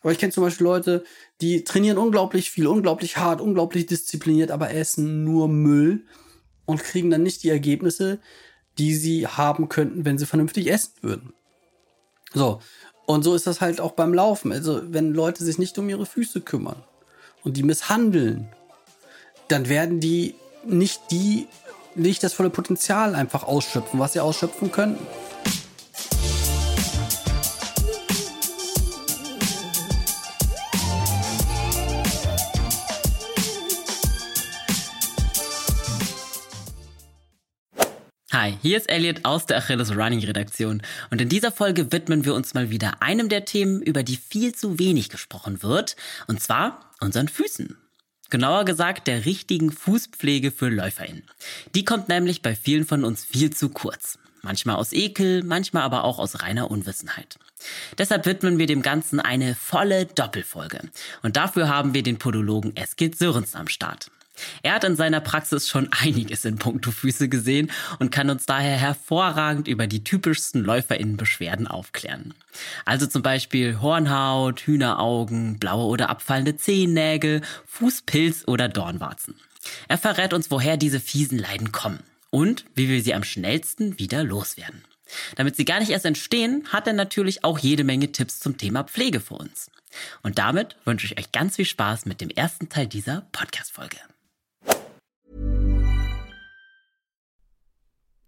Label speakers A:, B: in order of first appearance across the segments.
A: Aber ich kenne zum Beispiel Leute, die trainieren unglaublich viel, unglaublich hart, unglaublich diszipliniert, aber essen nur Müll und kriegen dann nicht die Ergebnisse, die sie haben könnten, wenn sie vernünftig essen würden. So. Und so ist das halt auch beim Laufen. Also, wenn Leute sich nicht um ihre Füße kümmern und die misshandeln, dann werden die nicht die, nicht das volle Potenzial einfach ausschöpfen, was sie ausschöpfen könnten.
B: Hi, hier ist Elliot aus der Achilles Running Redaktion und in dieser Folge widmen wir uns mal wieder einem der Themen, über die viel zu wenig gesprochen wird, und zwar unseren Füßen. Genauer gesagt der richtigen Fußpflege für LäuferInnen. Die kommt nämlich bei vielen von uns viel zu kurz. Manchmal aus Ekel, manchmal aber auch aus reiner Unwissenheit. Deshalb widmen wir dem Ganzen eine volle Doppelfolge. Und dafür haben wir den Podologen Eskil Sörens am Start. Er hat in seiner Praxis schon einiges in puncto Füße gesehen und kann uns daher hervorragend über die typischsten LäuferInnenbeschwerden aufklären. Also zum Beispiel Hornhaut, Hühneraugen, blaue oder abfallende Zehennägel, Fußpilz oder Dornwarzen. Er verrät uns, woher diese fiesen Leiden kommen und wie wir sie am schnellsten wieder loswerden. Damit sie gar nicht erst entstehen, hat er natürlich auch jede Menge Tipps zum Thema Pflege für uns. Und damit wünsche ich euch ganz viel Spaß mit dem ersten Teil dieser Podcast-Folge.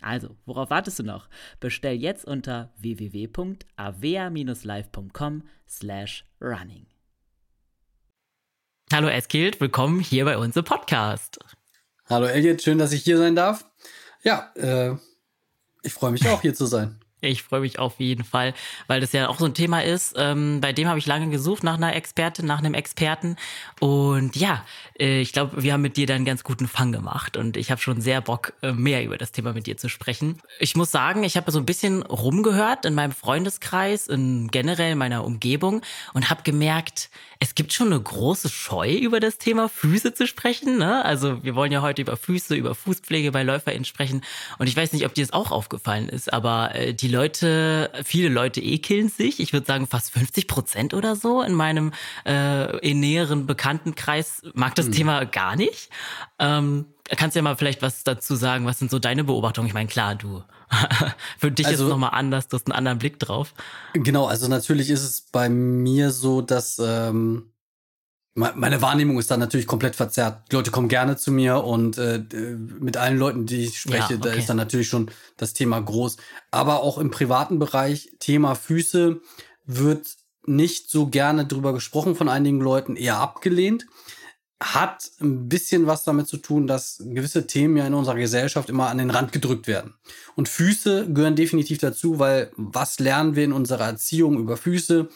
B: Also, worauf wartest du noch? Bestell jetzt unter www.avea-live.com slash running. Hallo Eskild, willkommen hier bei unserem Podcast.
A: Hallo Elliot, schön, dass ich hier sein darf. Ja, äh, ich freue mich auch hier zu sein.
B: Ich freue mich auf jeden Fall, weil das ja auch so ein Thema ist. Ähm, bei dem habe ich lange gesucht nach einer Expertin, nach einem Experten. Und ja, äh, ich glaube, wir haben mit dir da einen ganz guten Fang gemacht. Und ich habe schon sehr Bock, äh, mehr über das Thema mit dir zu sprechen. Ich muss sagen, ich habe so ein bisschen rumgehört in meinem Freundeskreis, in generell meiner Umgebung und habe gemerkt, es gibt schon eine große Scheu, über das Thema Füße zu sprechen. Ne? Also wir wollen ja heute über Füße, über Fußpflege bei LäuferInnen sprechen. Und ich weiß nicht, ob dir das auch aufgefallen ist, aber äh, die Leute, viele Leute ekeln sich. Ich würde sagen, fast 50 Prozent oder so in meinem äh, in näheren Bekanntenkreis mag das mhm. Thema gar nicht. Ähm, kannst du ja mal vielleicht was dazu sagen? Was sind so deine Beobachtungen? Ich meine, klar, du Für dich also, ist es nochmal anders, du hast einen anderen Blick drauf.
A: Genau, also natürlich ist es bei mir so, dass ähm, meine Wahrnehmung ist dann natürlich komplett verzerrt. Die Leute kommen gerne zu mir und äh, mit allen Leuten, die ich spreche, ja, okay. da ist dann natürlich schon das Thema groß. Aber auch im privaten Bereich, Thema Füße, wird nicht so gerne drüber gesprochen von einigen Leuten, eher abgelehnt hat ein bisschen was damit zu tun, dass gewisse Themen ja in unserer Gesellschaft immer an den Rand gedrückt werden. Und Füße gehören definitiv dazu, weil was lernen wir in unserer Erziehung über Füße?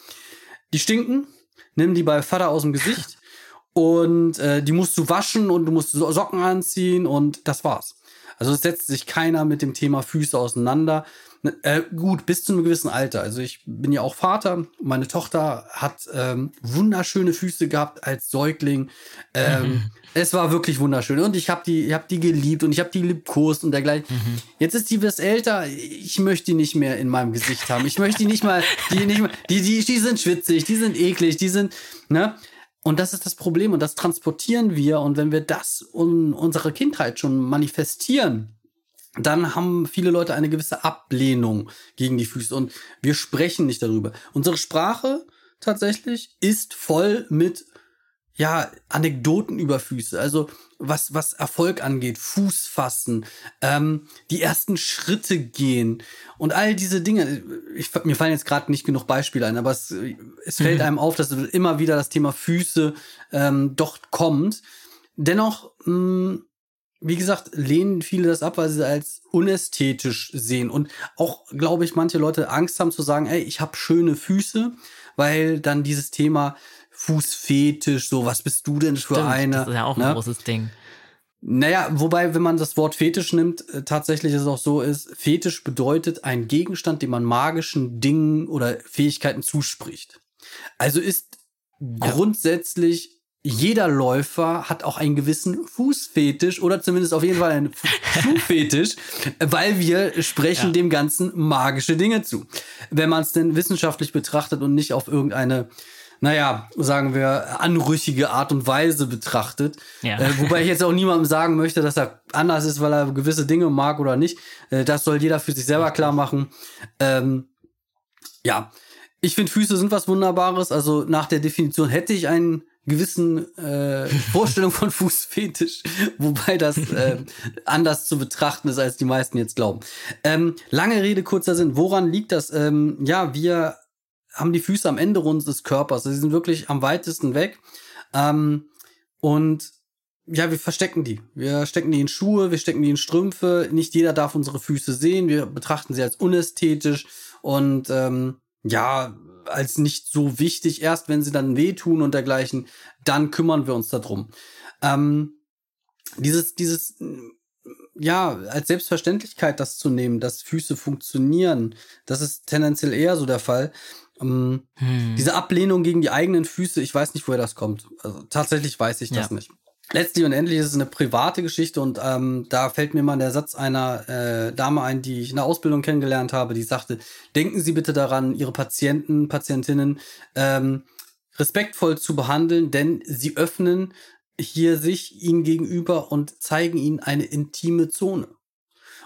A: Die stinken, nimm die bei Vater aus dem Gesicht und äh, die musst du waschen und du musst Socken anziehen und das war's. Also es setzt sich keiner mit dem Thema Füße auseinander. Äh, gut, bis zu einem gewissen Alter. Also ich bin ja auch Vater. Meine Tochter hat ähm, wunderschöne Füße gehabt als Säugling. Ähm, mhm. Es war wirklich wunderschön. Und ich habe die, hab die geliebt und ich habe die liebkost und dergleichen. Mhm. Jetzt ist die was älter. Ich möchte die nicht mehr in meinem Gesicht haben. Ich möchte die nicht mal, die nicht mal, die, die, die sind schwitzig, die sind eklig, die sind, ne? Und das ist das Problem und das transportieren wir. Und wenn wir das in unserer Kindheit schon manifestieren, dann haben viele Leute eine gewisse Ablehnung gegen die Füße und wir sprechen nicht darüber. Unsere Sprache tatsächlich ist voll mit ja, Anekdoten über Füße. Also was, was Erfolg angeht, Fuß fassen, ähm, die ersten Schritte gehen und all diese Dinge. Ich, mir fallen jetzt gerade nicht genug Beispiele ein, aber es, es fällt mhm. einem auf, dass immer wieder das Thema Füße ähm, doch kommt. Dennoch, mh, mm, wie gesagt, lehnen viele das ab, weil sie als unästhetisch sehen. Und auch, glaube ich, manche Leute Angst haben zu sagen, ey, ich habe schöne Füße, weil dann dieses Thema Fußfetisch, so, was bist du denn für Stimmt, eine? Das
C: ist ja auch ein ne? großes Ding.
A: Naja, wobei, wenn man das Wort Fetisch nimmt, äh, tatsächlich ist es auch so ist, Fetisch bedeutet ein Gegenstand, dem man magischen Dingen oder Fähigkeiten zuspricht. Also ist ja. grundsätzlich jeder Läufer hat auch einen gewissen Fußfetisch oder zumindest auf jeden Fall einen Schuhfetisch, weil wir sprechen ja. dem Ganzen magische Dinge zu. Wenn man es denn wissenschaftlich betrachtet und nicht auf irgendeine naja, sagen wir, anrüchige Art und Weise betrachtet. Ja. Äh, wobei ich jetzt auch niemandem sagen möchte, dass er anders ist, weil er gewisse Dinge mag oder nicht. Äh, das soll jeder für sich selber klar machen. Ähm, ja, ich finde, Füße sind was Wunderbares. Also nach der Definition hätte ich einen gewissen äh, Vorstellung von Fußfetisch, wobei das äh, anders zu betrachten ist, als die meisten jetzt glauben. Ähm, lange Rede, kurzer Sinn. Woran liegt das? Ähm, ja, wir haben die Füße am Ende unseres Körpers. Sie sind wirklich am weitesten weg. Ähm, und ja, wir verstecken die. Wir stecken die in Schuhe, wir stecken die in Strümpfe. Nicht jeder darf unsere Füße sehen. Wir betrachten sie als unästhetisch und ähm, ja, als nicht so wichtig. Erst wenn sie dann wehtun und dergleichen, dann kümmern wir uns darum. Ähm, dieses, dieses, ja, als Selbstverständlichkeit das zu nehmen, dass Füße funktionieren, das ist tendenziell eher so der Fall. Ähm, hm. Diese Ablehnung gegen die eigenen Füße, ich weiß nicht, woher das kommt. Also tatsächlich weiß ich das ja. nicht. Letztlich und endlich ist es eine private Geschichte und ähm, da fällt mir mal der Satz einer äh, Dame ein, die ich in der Ausbildung kennengelernt habe, die sagte, denken Sie bitte daran, Ihre Patienten, Patientinnen ähm, respektvoll zu behandeln, denn sie öffnen hier sich ihnen gegenüber und zeigen ihnen eine intime Zone.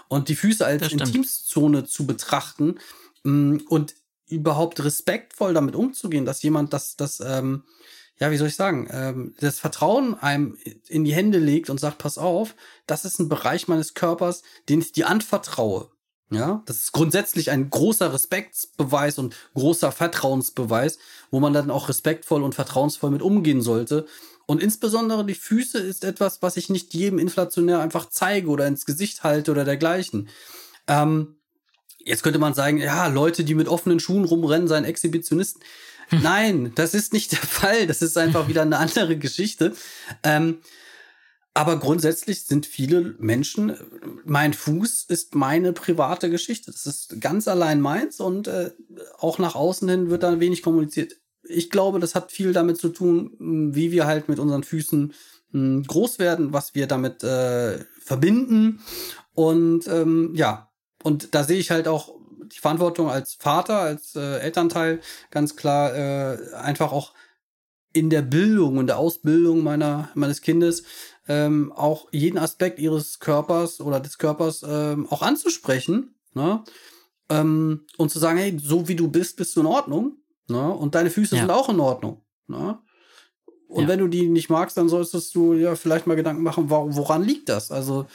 A: Und die Füße als Intimzone zu betrachten mh, mm, und überhaupt respektvoll damit umzugehen, dass jemand das, das, ähm, ja, wie soll ich sagen, ähm, das Vertrauen einem in die Hände legt und sagt, pass auf, das ist ein Bereich meines Körpers, den ich dir anvertraue. Ja, das ist grundsätzlich ein großer Respektsbeweis und großer Vertrauensbeweis, wo man dann auch respektvoll und vertrauensvoll mit umgehen sollte. Und insbesondere die Füße ist etwas, was ich nicht jedem inflationär einfach zeige oder ins Gesicht halte oder dergleichen. Ähm, Jetzt könnte man sagen, ja, Leute, die mit offenen Schuhen rumrennen, seien Exhibitionisten. Hm. Nein, das ist nicht der Fall. Das ist einfach wieder eine andere Geschichte. Ähm, aber grundsätzlich sind viele Menschen, mein Fuß ist meine private Geschichte. Das ist ganz allein meins und äh, auch nach außen hin wird da wenig kommuniziert. Ich glaube, das hat viel damit zu tun, wie wir halt mit unseren Füßen mh, hm, groß werden, was wir damit äh, verbinden. Und ähm, ja, und da sehe ich halt auch die Verantwortung als Vater, als äh, Elternteil ganz klar äh, einfach auch in der Bildung und der Ausbildung meiner meines Kindes ähm, auch jeden Aspekt ihres Körpers oder des Körpers ähm, auch anzusprechen ne? ähm, und zu sagen, hey, so wie du bist, bist du in Ordnung ne? und deine Füße ja. sind auch in Ordnung. Ne? Und ja. wenn du die nicht magst, dann solltest du ja vielleicht mal Gedanken machen, woran liegt das? Also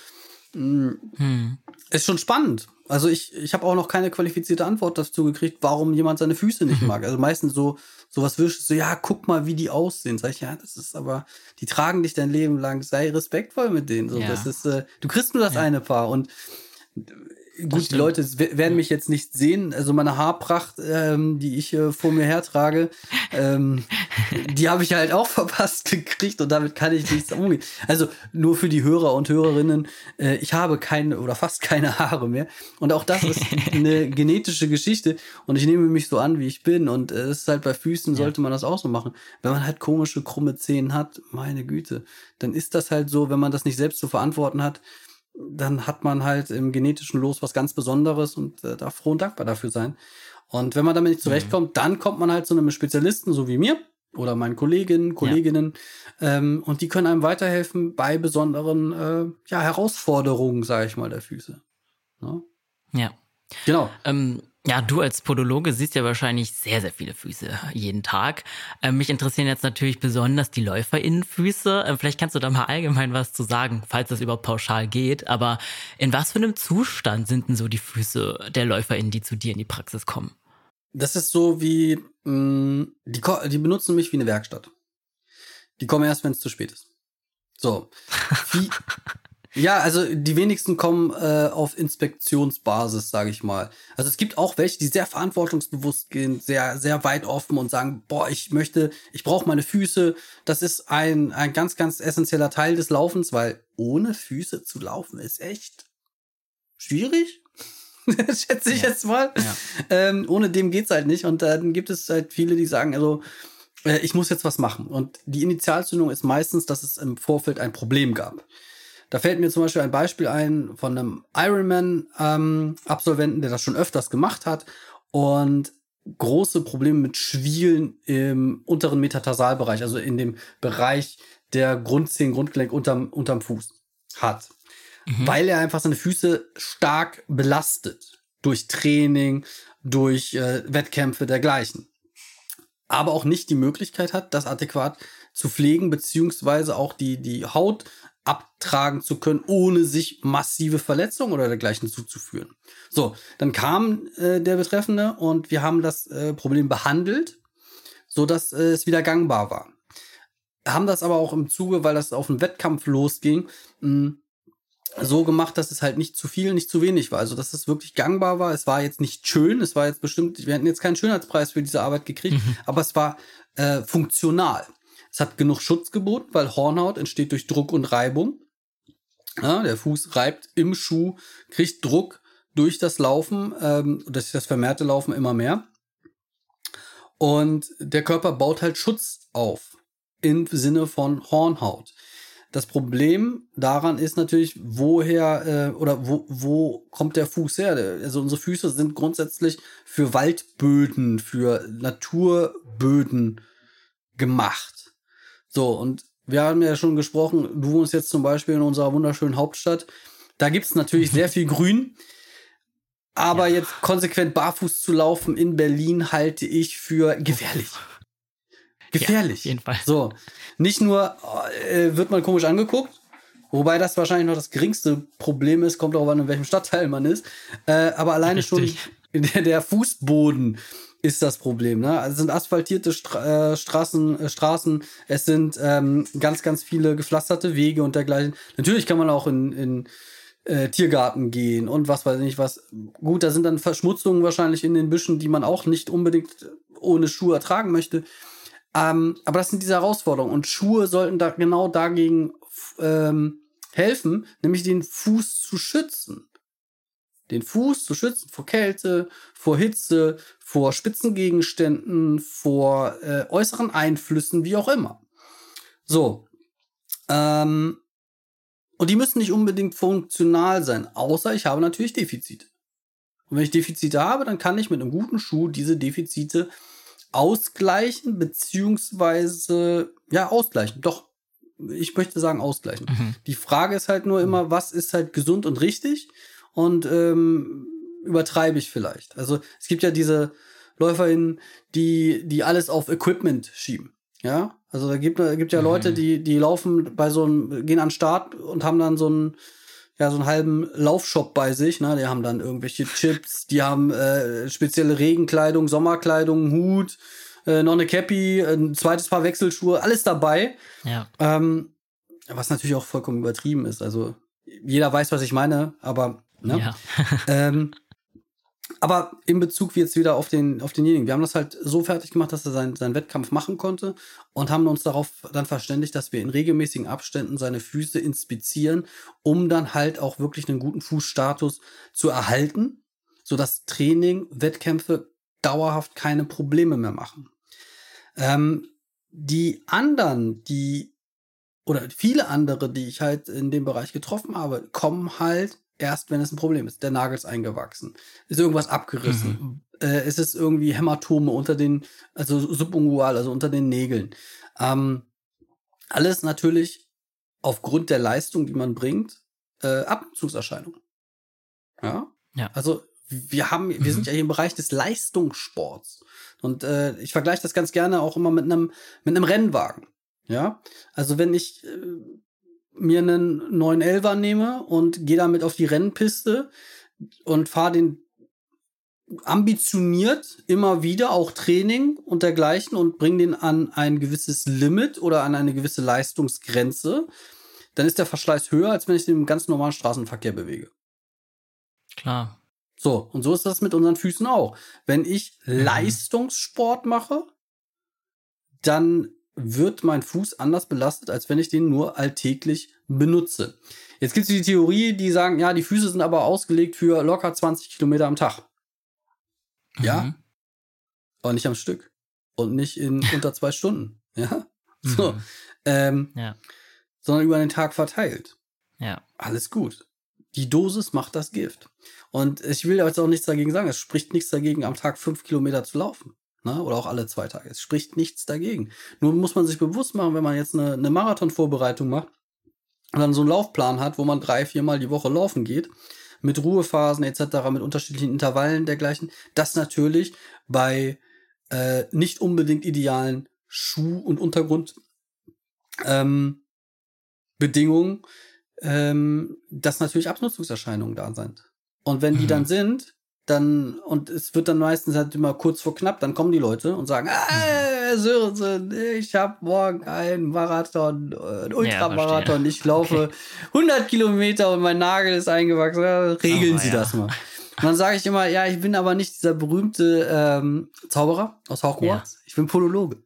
A: mh, hm. ist schon spannend. Also ich, ich habe auch noch keine qualifizierte Antwort dazu gekriegt, warum jemand seine Füße nicht mag. Also meistens so sowas wirst so, ja, guck mal, wie die aussehen. Sag ich, ja, das ist aber, die tragen dich dein Leben lang, sei respektvoll mit denen. So, ja. das ist, äh, du kriegst nur das ja. eine Paar und gut, die Leute werden mich jetzt nicht sehen. Also meine Haarpracht, ähm, die ich äh, vor mir hertrage, ähm, die habe ich halt auch verpasst gekriegt und damit kann ich nichts umgehen. Also nur für die Hörer und Hörerinnen, äh, ich habe keine oder fast keine Haare mehr. Und auch das ist eine genetische Geschichte und ich nehme mich so an, wie ich bin. Und es äh, ist halt bei Füßen sollte man das auch so machen. Wenn man halt komische, krumme Zehen hat, meine Güte, dann ist das halt so, wenn man das nicht selbst zu verantworten hat, dann hat man halt im genetischen Los was ganz Besonderes und äh, darf froh und dankbar dafür sein. Und wenn man damit nicht zurechtkommt, mhm. dann kommt man halt zu einem Spezialisten, so wie mir oder meinen Kolleginnen, Kolleginnen, ja. ähm, und die können einem weiterhelfen bei besonderen äh, ja, Herausforderungen, sage ich mal, der Füße.
C: Ne? Ja. Genau. Ähm, ja, du als Podologe siehst ja wahrscheinlich sehr, sehr viele Füße jeden Tag. Ähm, mich interessieren jetzt natürlich besonders die LäuferInnenfüße. Ähm, vielleicht kannst du da mal allgemein was zu sagen, falls das überhaupt pauschal geht. Aber in was für einem Zustand sind denn so die Füße der LäuferInnen, die zu dir in die Praxis kommen?
A: Das ist so wie, mh, mm, die, die benutzen mich wie eine Werkstatt. Die kommen erst, wenn es zu spät ist. So. Ja, also die wenigsten kommen äh, auf Inspektionsbasis, sage ich mal. Also es gibt auch welche, die sehr verantwortungsbewusst gehen, sehr sehr weit offen und sagen, boah, ich möchte, ich brauche meine Füße. Das ist ein ein ganz ganz essentieller Teil des Laufens, weil ohne Füße zu laufen ist echt schwierig. schätze ich ja. jetzt mal. Ja. Ähm, ohne dem geht's halt nicht. Und dann gibt es halt viele, die sagen, also äh, ich muss jetzt was machen. Und die Initialzündung ist meistens, dass es im Vorfeld ein Problem gab. Da fällt mir zum Beispiel ein Beispiel ein von einem Ironman-Absolventen, ähm, der das schon öfters gemacht hat und große Probleme mit Schwielen im unteren Metatarsalbereich, also in dem Bereich der Grundzehen, Grundgelenk unterm, unterm Fuß hat mhm. weil er einfach seine Füße stark belastet durch Training, durch äh, Wettkämpfe dergleichen. Aber auch nicht die Möglichkeit hat, das adäquat zu pflegen, beziehungsweise auch die, die Haut abtragen zu können, ohne sich massive Verletzungen oder dergleichen zuzuführen. So, dann kam äh, der Betreffende und wir haben das äh, Problem behandelt, so dass äh, es wieder gangbar war. Haben das aber auch im Zuge, weil das auf einen Wettkampf losging, mh, so gemacht, dass es halt nicht zu viel, nicht zu wenig war. Also, dass es wirklich gangbar war. Es war jetzt nicht schön. Es war jetzt bestimmt, wir hätten jetzt keinen Schönheitspreis für diese Arbeit gekriegt, mhm. aber es war äh, funktional. Es hat genug Schutz geboten, weil Hornhaut entsteht durch Druck und Reibung. Ja, der Fuß reibt im Schuh, kriegt Druck durch das Laufen, ähm, durch das vermehrte Laufen immer mehr. Und der Körper baut halt Schutz auf im Sinne von Hornhaut. Das Problem daran ist natürlich, woher äh, oder wo, wo kommt der Fuß her? Also unsere Füße sind grundsätzlich für Waldböden, für Naturböden gemacht. So, und wir haben ja schon gesprochen, du wohnst jetzt zum Beispiel in unserer wunderschönen Hauptstadt. Da gibt's natürlich sehr viel Grün. Aber ja. jetzt konsequent barfuß zu laufen in Berlin halte ich für gefährlich. Gefährlich. Ja, auf jeden Fall. So. Nicht nur äh, wird man komisch angeguckt, wobei das wahrscheinlich noch das geringste Problem ist, kommt auch an, in welchem Stadtteil man ist. Äh, aber alleine Richtig. schon der, der Fußboden ist das Problem. Ne? Also es sind asphaltierte Stra äh, Straßen, äh, Straßen, es sind ähm, ganz, ganz viele gepflasterte Wege und dergleichen. Natürlich kann man auch in, in äh, Tiergarten gehen und was weiß ich nicht was. Gut, da sind dann Verschmutzungen wahrscheinlich in den Büschen, die man auch nicht unbedingt ohne Schuhe ertragen möchte. Ähm, aber das sind diese Herausforderungen und Schuhe sollten da genau dagegen ähm, helfen, nämlich den Fuß zu schützen. Den Fuß zu schützen vor Kälte, vor Hitze, vor Spitzengegenständen, vor äh, äußeren Einflüssen, wie auch immer. So. Ähm, und die müssen nicht unbedingt funktional sein, außer ich habe natürlich Defizite. Und wenn ich Defizite habe, dann kann ich mit einem guten Schuh diese Defizite ausgleichen, beziehungsweise, ja, ausgleichen. Doch, ich möchte sagen ausgleichen. Mhm. Die Frage ist halt nur immer, was ist halt gesund und richtig und ähm, übertreibe ich vielleicht. Also es gibt ja diese LäuferInnen, die, die alles auf Equipment schieben. Ja, also da gibt, da gibt ja mhm. Leute, die, die laufen bei so einem, gehen an den Start und haben dann so einen, ja, so einen halben Laufshop bei sich, ne? Die haben dann irgendwelche Chips, die haben äh, spezielle Regenkleidung, Sommerkleidung, Hut, äh, noch eine Cappy, ein zweites Paar Wechselschuhe, alles dabei. Ja. Ähm, was natürlich auch vollkommen übertrieben ist. Also jeder weiß, was ich meine, aber ne? Ja. ähm, aber in Bezug jetzt wieder auf, den, auf denjenigen, wir haben das halt so fertig gemacht, dass er seinen, seinen Wettkampf machen konnte und haben uns darauf dann verständigt, dass wir in regelmäßigen Abständen seine Füße inspizieren, um dann halt auch wirklich einen guten Fußstatus zu erhalten, sodass Training, Wettkämpfe dauerhaft keine Probleme mehr machen. Ähm, die anderen, die oder viele andere, die ich halt in dem Bereich getroffen habe, kommen halt erst, wenn es ein Problem ist. Der Nagel ist eingewachsen. Ist irgendwas abgerissen. Mhm. Äh, ist es irgendwie Hämatome unter den, also subungual, also unter den Nägeln. Ähm, alles natürlich aufgrund der Leistung, die man bringt, äh, Abnutzungserscheinungen. Ja? ja. Also wir haben, wir sind mhm. ja hier im Bereich des Leistungssports. Und äh, ich vergleiche das ganz gerne auch immer mit einem mit einem Rennwagen. Ja, also wenn ich äh, mir einen 911er nehme und gehe damit auf die Rennpiste und fahre den ambitioniert immer wieder auch Training und dergleichen und bringe den an ein gewisses Limit oder an eine gewisse Leistungsgrenze, dann ist der Verschleiß höher, als wenn ich den im ganz normalen Straßenverkehr bewege.
C: Klar.
A: So, und so ist das mit unseren Füßen auch. Wenn ich mhm. Leistungssport mache, dann wird mein Fuß anders belastet, als wenn ich den nur alltäglich benutze. Jetzt gibt es die Theorie, die sagen, ja, die Füße sind aber ausgelegt für locker 20 Kilometer am Tag. Mhm. Ja, aber nicht am Stück und nicht in unter zwei Stunden. Ja, so, mhm. ähm, ja. sondern über den Tag verteilt.
C: Ja,
A: alles gut. Die Dosis macht das Gift. Und ich will jetzt auch nichts dagegen sagen. Es spricht nichts dagegen, am Tag fünf Kilometer zu laufen. Ne? Oder auch alle zwei Tage. Es spricht nichts dagegen. Nur muss man sich bewusst machen, wenn man jetzt eine, eine Marathonvorbereitung macht und dann so einen Laufplan hat, wo man drei, viermal die Woche laufen geht, mit Ruhephasen etc., mit unterschiedlichen Intervallen dergleichen, das natürlich bei äh, nicht unbedingt idealen Schuh- und Untergrundbedingungen, ähm, ähm, dass natürlich Abnutzungserscheinungen da sind. Und wenn die mhm. dann sind, dann, und es wird dann meistens halt immer kurz vor knapp, dann kommen die Leute und sagen, ah, Sörensen, ich habe morgen einen Marathon, einen Ultramarathon, ja, ich laufe okay. 100 Kilometer und mein Nagel ist eingewachsen, regeln oh, Sie ja. das mal. Und dann sage ich immer, ja, ich bin aber nicht dieser berühmte ähm, Zauberer aus Hogwarts, ja. ich bin Polologe.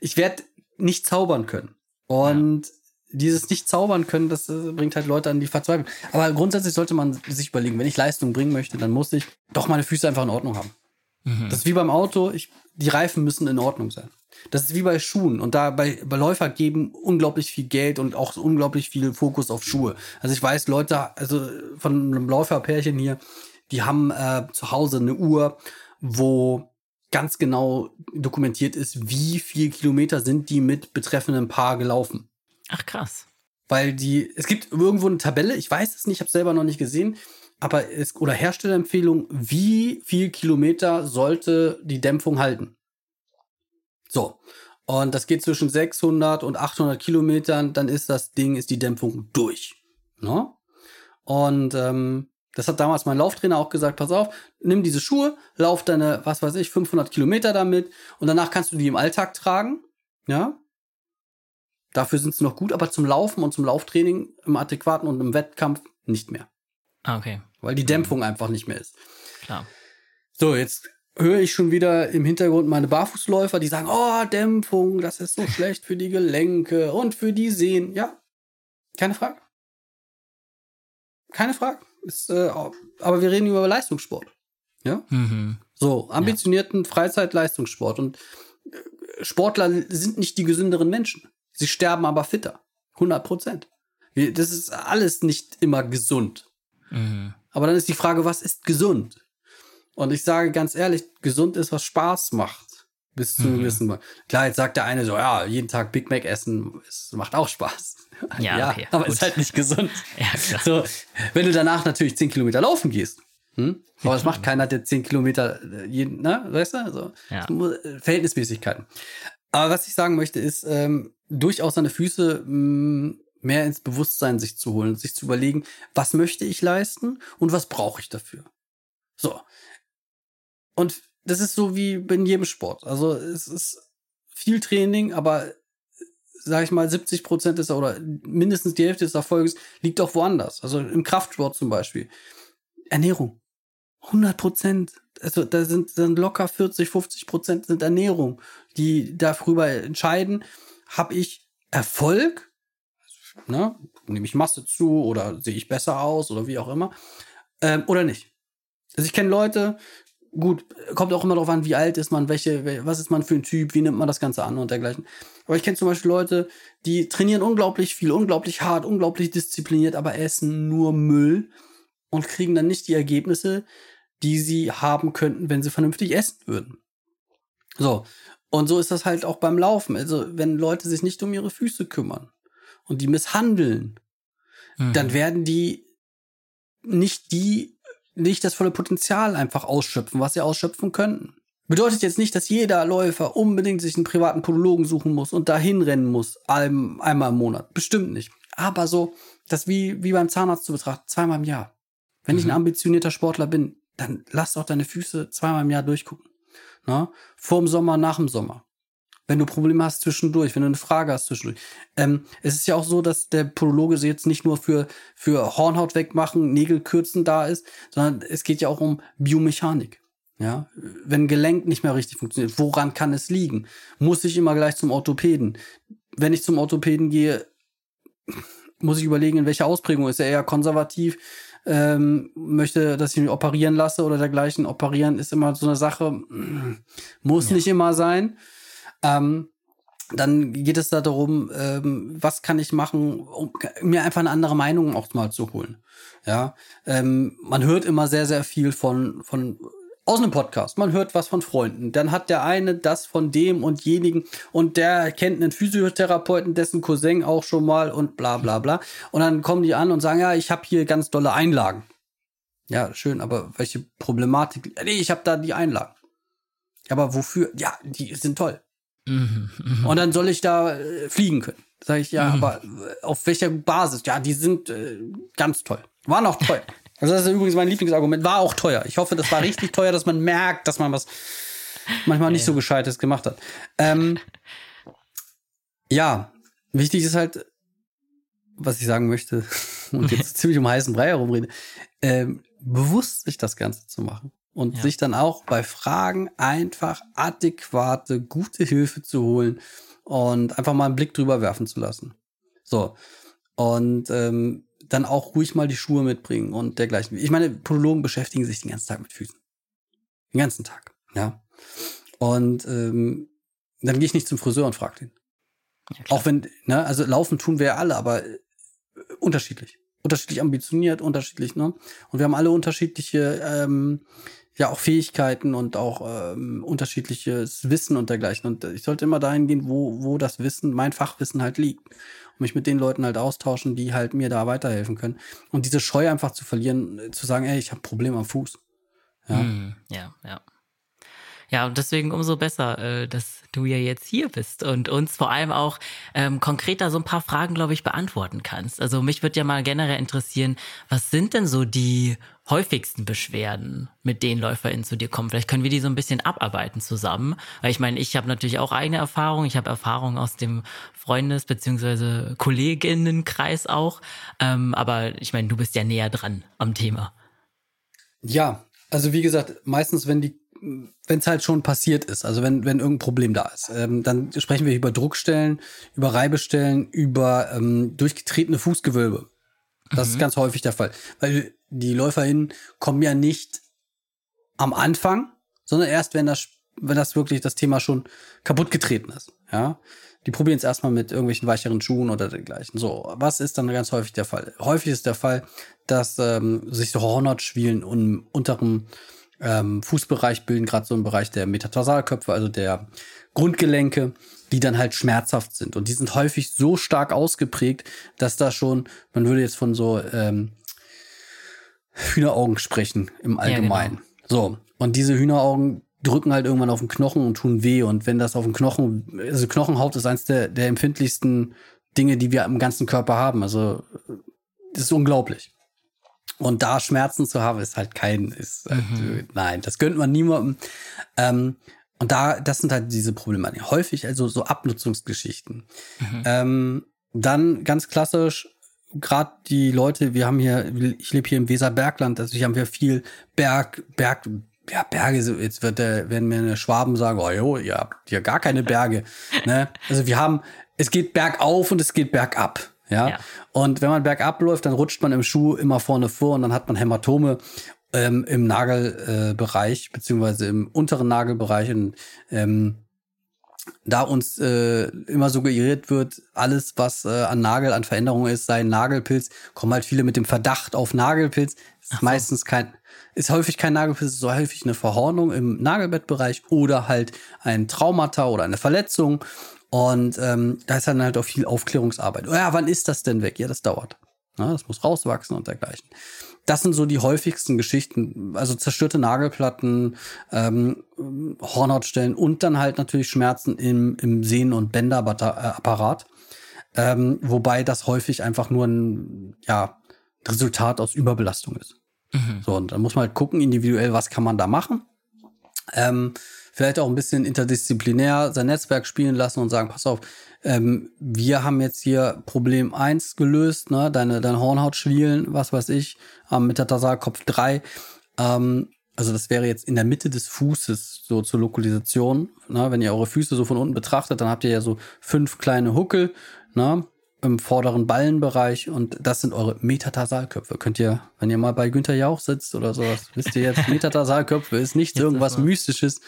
A: Ich werde nicht zaubern können. Und dieses nicht zaubern können, das äh, bringt halt Leute an die Verzweiflung. Aber grundsätzlich sollte man sich überlegen, wenn ich Leistung bringen möchte, dann muss ich doch meine Füße einfach in Ordnung haben. Mhm. Das ist wie beim Auto, ich, die Reifen müssen in Ordnung sein. Das ist wie bei Schuhen. Und da bei, bei Läufer geben unglaublich viel Geld und auch unglaublich viel Fokus auf Schuhe. Also ich weiß, Leute, also von einem Läuferpärchen hier, die haben äh, zu Hause eine Uhr, wo ganz genau dokumentiert ist, wie viel Kilometer sind die mit betreffendem Paar gelaufen.
C: Ach krass.
A: Weil die, es gibt irgendwo eine Tabelle, ich weiß es nicht, ich habe selber noch nicht gesehen, aber es, oder Herstellerempfehlung, wie viel Kilometer sollte die Dämpfung halten? So. Und das geht zwischen 600 und 800 Kilometern, dann ist das Ding, ist die Dämpfung durch. Ne? Und ähm, das hat damals mein Lauftrainer auch gesagt, pass auf, nimm diese Schuhe, lauf deine, was weiß ich, 500 Kilometer damit und danach kannst du die im Alltag tragen. Ja, Dafür sind sie noch gut, aber zum Laufen und zum Lauftraining im adäquaten und im Wettkampf nicht mehr.
C: Ah, okay.
A: Weil die Dämpfung einfach nicht mehr ist.
C: Klar.
A: So, jetzt höre ich schon wieder im Hintergrund meine Barfußläufer, die sagen, oh, Dämpfung, das ist so schlecht für die Gelenke und für die Sehnen. Ja, keine Frage. Keine Frage. Ist, äh, aber wir reden über Leistungssport. Ja? Mhm. So, ambitionierten ja. Freizeitleistungssport. Und äh, Sportler sind nicht die gesünderen Menschen. Sie sterben aber fitter. 100 Prozent. Das ist alles nicht immer gesund. Mhm. Aber dann ist die Frage, was ist gesund? Und ich sage ganz ehrlich, gesund ist, was Spaß macht. Bis zu mhm. gewissen Mal. Klar, jetzt sagt der eine so, ja, jeden Tag Big Mac essen, es macht auch Spaß.
C: Ja, ja okay,
A: aber gut. ist halt nicht gesund. ja, klar. So, wenn du danach natürlich 10 Kilometer laufen gehst, hm? aber das macht keiner, der 10 Kilometer äh, jeden, ne, weißt du? Also, ja. Äh, Verhältnismäßigkeiten. Aber was ich sagen möchte, ist, ähm, durchaus seine Füße mh, mm, mehr ins Bewusstsein sich zu holen, sich zu überlegen, was möchte ich leisten und was brauche ich dafür. So. Und das ist so wie in jedem Sport. Also es ist viel Training, aber sag ich mal, 70 Prozent ist oder mindestens die Hälfte des Erfolges liegt auch woanders. Also im Kraftsport zum Beispiel. Ernährung. 100 Prozent also da sind, sind locker 40, 50 Prozent sind Ernährung, die darüber entscheiden, habe ich Erfolg, ne? nehme ich Masse zu oder sehe ich besser aus oder wie auch immer, ähm, oder nicht. Also ich kenne Leute, gut, kommt auch immer darauf an, wie alt ist man, welche, was ist man für ein Typ, wie nimmt man das Ganze an und dergleichen. Aber ich kenne zum Beispiel Leute, die trainieren unglaublich viel, unglaublich hart, unglaublich diszipliniert, aber essen nur Müll und kriegen dann nicht die Ergebnisse, die sie haben könnten, wenn sie vernünftig essen würden. So. Und so ist das halt auch beim Laufen. Also, wenn Leute sich nicht um ihre Füße kümmern und die misshandeln, mhm. dann werden die nicht die, nicht das volle Potenzial einfach ausschöpfen, was sie ausschöpfen könnten. Bedeutet jetzt nicht, dass jeder Läufer unbedingt sich einen privaten Podologen suchen muss und dahin rennen muss, ein, einmal im Monat. Bestimmt nicht. Aber so, das wie, wie beim Zahnarzt zu betrachten, zweimal im Jahr. Wenn mhm. ich ein mhm. ambitionierter Sportler bin, dann lass doch deine Füße zweimal im Jahr durchgucken. Na? Vor dem Sommer, nach dem Sommer. Wenn du Probleme hast zwischendurch, wenn du eine Frage hast zwischendurch. Ähm, es ist ja auch so, dass der Podologe jetzt nicht nur für, für Hornhaut wegmachen, Nägel kürzen da ist, sondern es geht ja auch um Biomechanik. Ja, wenn Gelenk nicht mehr richtig funktioniert, woran kann es liegen? Muss ich immer gleich zum Orthopäden? Wenn ich zum Orthopäden gehe, muss ich überlegen, in welcher Ausprägung ist er eher konservativ, ähm, möchte, dass ich mich operieren lasse oder dergleichen. Operieren ist immer so eine Sache, muss ja. nicht immer sein. Ähm, dann geht es da darum, ähm, was kann ich machen, um mir einfach eine andere Meinung auch mal zu holen. Ja, ähm, man hört immer sehr, sehr viel von, von aus einem Podcast. Man hört was von Freunden. Dann hat der eine das von dem und jenigen und der kennt einen Physiotherapeuten, dessen Cousin auch schon mal und bla bla bla. Und dann kommen die an und sagen, ja, ich habe hier ganz dolle Einlagen. Ja, schön, aber welche Problematik? Nee, ich habe da die Einlagen. Aber wofür? Ja, die sind toll. Mhm, mh. Und dann soll ich da äh, fliegen können. Sag ich, ja, mhm. aber äh, auf welcher Basis? Ja, die sind äh, ganz toll. Waren auch toll. Also das ist übrigens mein Lieblingsargument. War auch teuer. Ich hoffe, das war richtig teuer, dass man merkt, dass man was manchmal nicht ja. so Gescheites gemacht hat. Ähm, ja, wichtig ist halt, was ich sagen möchte, und jetzt ziemlich um heißen Brei herumrede, ähm, bewusst sich das Ganze zu machen. Und ja. sich dann auch bei Fragen einfach adäquate, gute Hilfe zu holen und einfach mal einen Blick drüber werfen zu lassen. So. Und ähm, dann auch ruhig mal die Schuhe mitbringen und dergleichen. Ich meine, Podologen beschäftigen sich den ganzen Tag mit Füßen. Den ganzen Tag, ja. Und ähm, dann gehe ich nicht zum Friseur und frage den. Ja, auch wenn, ne, also laufen tun wir ja alle, aber äh, unterschiedlich. Unterschiedlich ambitioniert, unterschiedlich, ne? Und wir haben alle unterschiedliche, ähm, ja, auch Fähigkeiten und auch ähm, unterschiedliches Wissen und dergleichen. Und ich sollte immer dahin gehen, wo, wo das Wissen, mein Fachwissen halt liegt und mich mit den Leuten halt austauschen, die halt mir da weiterhelfen können. Und diese Scheu einfach zu verlieren, äh, zu sagen, ey, ich habe ein Problem am Fuß.
C: Ja, mm, ja, ja. Ja, und deswegen umso besser, äh, dass du ja jetzt hier bist und uns vor allem auch ähm, konkreter so ein paar Fragen, glaube ich, beantworten kannst. Also mich würde ja mal generell interessieren, was sind denn so die häufigsten Beschwerden, mit denen LäuferInnen zu dir kommen? Vielleicht können wir die so ein bisschen abarbeiten zusammen. Weil ich meine, ich habe natürlich auch eigene Erfahrungen. Ich habe Erfahrungen aus dem Freundes- bzw. Kolleginnenkreis auch. Ähm, aber ich meine, du bist ja näher dran am Thema.
A: Ja, also wie gesagt, meistens, wenn die wenn es halt schon passiert ist, also wenn, wenn irgendein Problem da ist, ähm, dann sprechen wir über Druckstellen, über Reibestellen, über ähm, durchgetretene Fußgewölbe. Das mhm. ist ganz häufig der Fall. Weil die LäuferInnen kommen ja nicht am Anfang, sondern erst, wenn das, wenn das wirklich das Thema schon kaputt getreten ist. Ja. Die probieren es erstmal mit irgendwelchen weicheren Schuhen oder dergleichen. So, was ist dann ganz häufig der Fall? Häufig ist der Fall, dass ähm, sich so Hornhautschwielen im unteren ähm, Fußbereich bilden, gerade so im Bereich der Metatarsalköpfe, also der Grundgelenke, die dann halt schmerzhaft sind. Und die sind häufig so stark ausgeprägt, dass da schon, man würde jetzt von so ähm, Hühneraugen sprechen im Allgemeinen. Ja, genau. So, und diese Hühneraugen drücken halt irgendwann auf den Knochen und tun weh. Und wenn das auf den Knochen, also Knochenhaut ist eins der, der empfindlichsten Dinge, die wir im ganzen Körper haben. Also das ist unglaublich. Und da Schmerzen zu haben, ist halt kein, ist, halt, mhm. äh, nein, das gönnt man niemandem. Ähm, und da, das sind halt diese Probleme. Häufig also so Abnutzungsgeschichten. Mhm. Ähm, dann ganz klassisch, gerade die Leute, wir haben hier, ich lebe hier im Weserbergland, also hier haben wir viel Berg, Berg, ja, Berge, jetzt wird der, werden mir eine Schwaben sagen, oh jo, ihr habt hier gar keine Berge. ne? Also wir haben, es geht bergauf und es geht bergab. Ja? ja. Und wenn man bergab läuft, dann rutscht man im Schuh immer vorne vor und dann hat man Hämatome ähm, im Nagelbereich, äh, beziehungsweise im unteren Nagelbereich. Und ähm, da uns äh, immer suggeriert wird, alles, was äh, an Nagel, an Veränderungen ist, sei ein Nagelpilz, kommen halt viele mit dem Verdacht auf Nagelpilz. Ist so. meistens kein, ist häufig kein Nagelpilz, so häufig eine Verhornung im Nagelbettbereich oder halt ein Traumata oder eine Verletzung. Und ähm, da ist dann halt auch viel Aufklärungsarbeit. Oh ja, wann ist das denn weg? Ja, das dauert. Ja, das muss rauswachsen und dergleichen. Das sind so die häufigsten Geschichten. Also zerstörte Nagelplatten, ähm, Hornhautstellen und dann halt natürlich Schmerzen im, im Sehnen- und Bänderapparat. Ähm, wobei das häufig einfach nur ein ja, Resultat aus Überbelastung ist. Mhm. So, und dann muss man halt gucken, individuell, was kann man da machen. Ähm, vielleicht auch ein bisschen interdisziplinär sein Netzwerk spielen lassen und sagen, pass auf, ähm, wir haben jetzt hier Problem eins gelöst, ne, deine, deine Hornhaut schwielen, was weiß ich, am Metatarsalkopf drei. Ähm, also das wäre jetzt in der Mitte des Fußes so zur Lokalisation. Ne? Wenn ihr eure Füße so von unten betrachtet, dann habt ihr ja so fünf kleine Huckel ne? im vorderen Ballenbereich und das sind eure Metatarsalköpfe. Könnt ihr, wenn ihr mal bei Günther Jauch sitzt oder sowas, wisst ihr jetzt, Metatarsalköpfe ist nicht irgendwas Mystisches,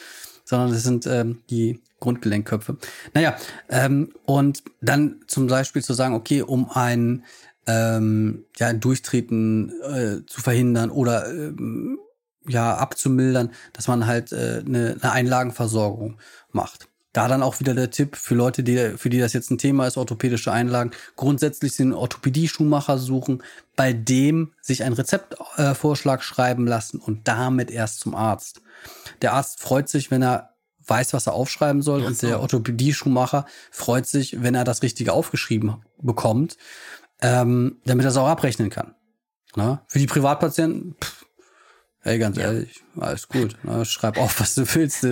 A: sondern es sind ähm, die Grundgelenkköpfe. Naja, ähm, und dann zum Beispiel zu sagen, okay, um ein, ähm, ja, ein Durchtreten äh, zu verhindern oder ähm, ja, abzumildern, dass man halt äh, eine, eine Einlagenversorgung macht. Da dann auch wieder der Tipp für Leute, die, für die das jetzt ein Thema ist, orthopädische Einlagen, grundsätzlich den Orthopädie-Schuhmacher suchen, bei dem sich ein Rezeptvorschlag äh, schreiben lassen und damit erst zum Arzt. Der Arzt freut sich, wenn er weiß, was er aufschreiben soll und der Orthopädie-Schuhmacher freut sich, wenn er das Richtige aufgeschrieben bekommt, ähm, damit er es auch abrechnen kann. Na? Für die Privatpatienten, pff, Ey, ganz ja. ehrlich, alles gut. Ne? Schreib auf, was du willst.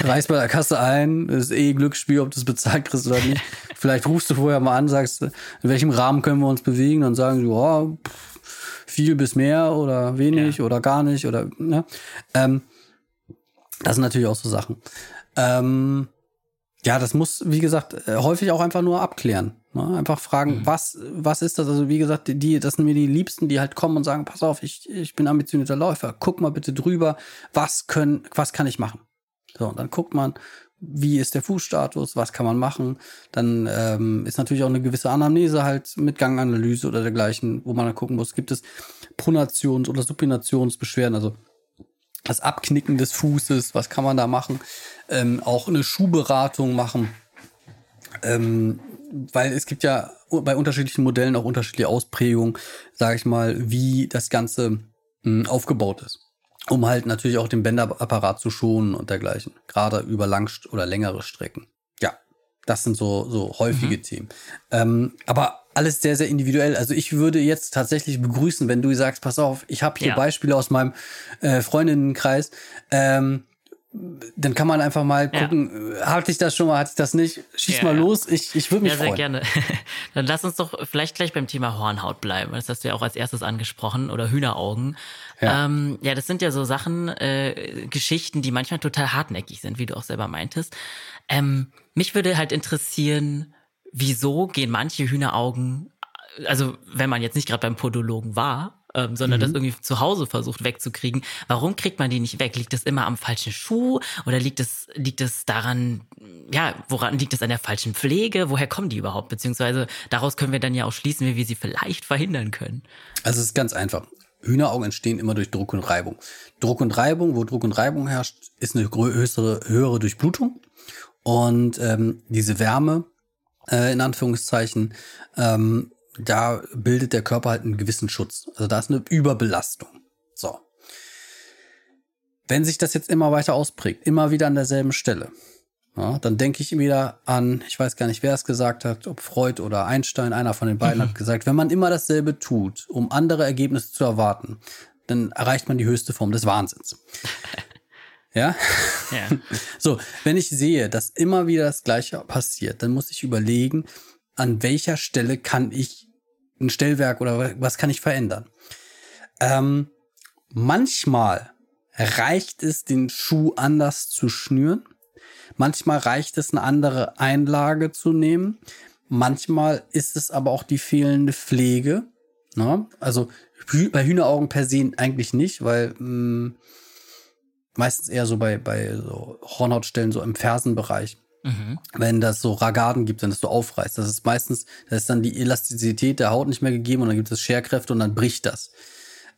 A: Reiß bei der Kasse ein. Ist eh Glücksspiel, ob du es bezahlt kriegst oder nicht. Vielleicht rufst du vorher mal an, sagst, in welchem Rahmen können wir uns bewegen? Dann sagen sie, oh, viel bis mehr oder wenig ja. oder gar nicht oder, ne? Ähm, das sind natürlich auch so Sachen. Ähm, ja, das muss, wie gesagt, äh, häufig auch einfach nur abklären. Ne? Einfach fragen, mhm. was, was ist das? Also, wie gesagt, die, das sind mir die Liebsten, die halt kommen und sagen, pass auf, ich, ich bin ambitionierter Läufer, guck mal bitte drüber, was können, was kann ich machen? So, und dann guckt man, wie ist der Fußstatus, was kann man machen. Dann ähm, ist natürlich auch eine gewisse Anamnese halt mit Ganganalyse oder dergleichen, wo man dann gucken muss, gibt es Pronations- oder Supinationsbeschwerden, also das Abknicken des Fußes, was kann man da machen? Ähm, auch eine Schuhberatung machen. Ähm, weil es gibt ja bei unterschiedlichen Modellen auch unterschiedliche Ausprägungen, sage ich mal, wie das Ganze mh, hm, aufgebaut ist. Um halt natürlich auch den Bänderapparat zu schonen und dergleichen. Gerade über lang oder längere Strecken. Ja, das sind so, so häufige mhm. Themen. Ähm, aber alles sehr, sehr individuell. Also ich würde jetzt tatsächlich begrüßen, wenn du sagst, pass auf, ich habe hier ja. Beispiele aus meinem äh, Freundinnenkreis. Ähm, dann kann man einfach mal gucken, ja. hatte ich das schon mal, hatte ich das nicht? Schieß ja, mal ja. los, ich, ich würde mich ja, freuen. Sehr gerne.
C: dann lass uns doch vielleicht gleich beim Thema Hornhaut bleiben. Das hast du ja auch als erstes angesprochen oder Hühneraugen. Ja, ähm, ja das sind ja so Sachen, äh, Geschichten, die manchmal total hartnäckig sind, wie du auch selber meintest. Ähm, mich würde halt interessieren, wieso gehen manche Hühneraugen, also wenn man jetzt nicht gerade beim Podologen war, ähm, sondern mhm. das irgendwie zu Hause versucht wegzukriegen. Warum kriegt man die nicht weg? Liegt das immer am falschen Schuh oder liegt es liegt es daran, ja, woran liegt es an der falschen Pflege? Woher kommen die überhaupt? Beziehungsweise daraus können wir dann ja auch schließen, wie wir sie vielleicht verhindern können.
A: Also es ist ganz einfach. Hühneraugen entstehen immer durch Druck und Reibung. Druck und Reibung, wo Druck und Reibung herrscht, ist eine größere, höhere Durchblutung. Und ähm, diese Wärme äh, in Anführungszeichen, ähm, da bildet der Körper halt einen gewissen Schutz. Also da ist eine Überbelastung. So. Wenn sich das jetzt immer weiter ausprägt, immer wieder an derselben Stelle, ja, dann denke ich wieder an, ich weiß gar nicht, wer es gesagt hat, ob Freud oder Einstein, einer von den beiden mhm. hat gesagt, wenn man immer dasselbe tut, um andere Ergebnisse zu erwarten, dann erreicht man die höchste Form des Wahnsinns. Ja? ja. So, wenn ich sehe, dass immer wieder das Gleiche passiert, dann muss ich überlegen, an welcher Stelle kann ich ein Stellwerk oder was kann ich verändern? Ähm, manchmal reicht es, den Schuh anders zu schnüren. Manchmal reicht es, eine andere Einlage zu nehmen. Manchmal ist es aber auch die fehlende Pflege. Ne? Also bei Hühneraugen per se eigentlich nicht, weil mh, mm, meistens eher so bei, bei so Hornhautstellen, so im Fersenbereich. Mhm. Wenn das so Ragaden gibt, wenn das so aufreißt. Das ist meistens, da ist dann die Elastizität der Haut nicht mehr gegeben und dann gibt es Scherkräfte und dann bricht das.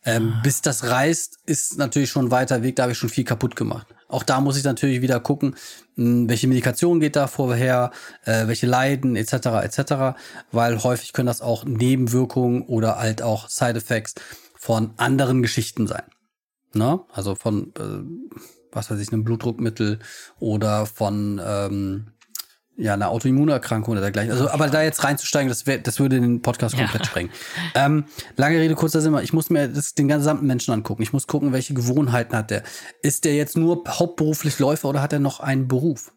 A: Ähm, ah. Bis das reißt, ist natürlich schon ein weiter Weg, da habe ich schon viel kaputt gemacht. Auch da muss ich natürlich wieder gucken, hm, welche Medikation geht da vorher, äh, welche Leiden etc. etc. Weil häufig können das auch Nebenwirkungen oder halt auch Side Effects von anderen Geschichten sein. Ne? Also von, äh, was weiß ich, einem Blutdruckmittel oder von ähm, ja, einer Autoimmunerkrankung oder dergleichen. Also, aber da jetzt reinzusteigen, das, wär, das würde den Podcast komplett ja. sprengen. Ähm, lange Rede, kurzer Sinn, ich muss mir das, den gesamten Menschen angucken. Ich muss gucken, welche Gewohnheiten hat der. Ist der jetzt nur hauptberuflich Läufer oder hat er noch einen Beruf?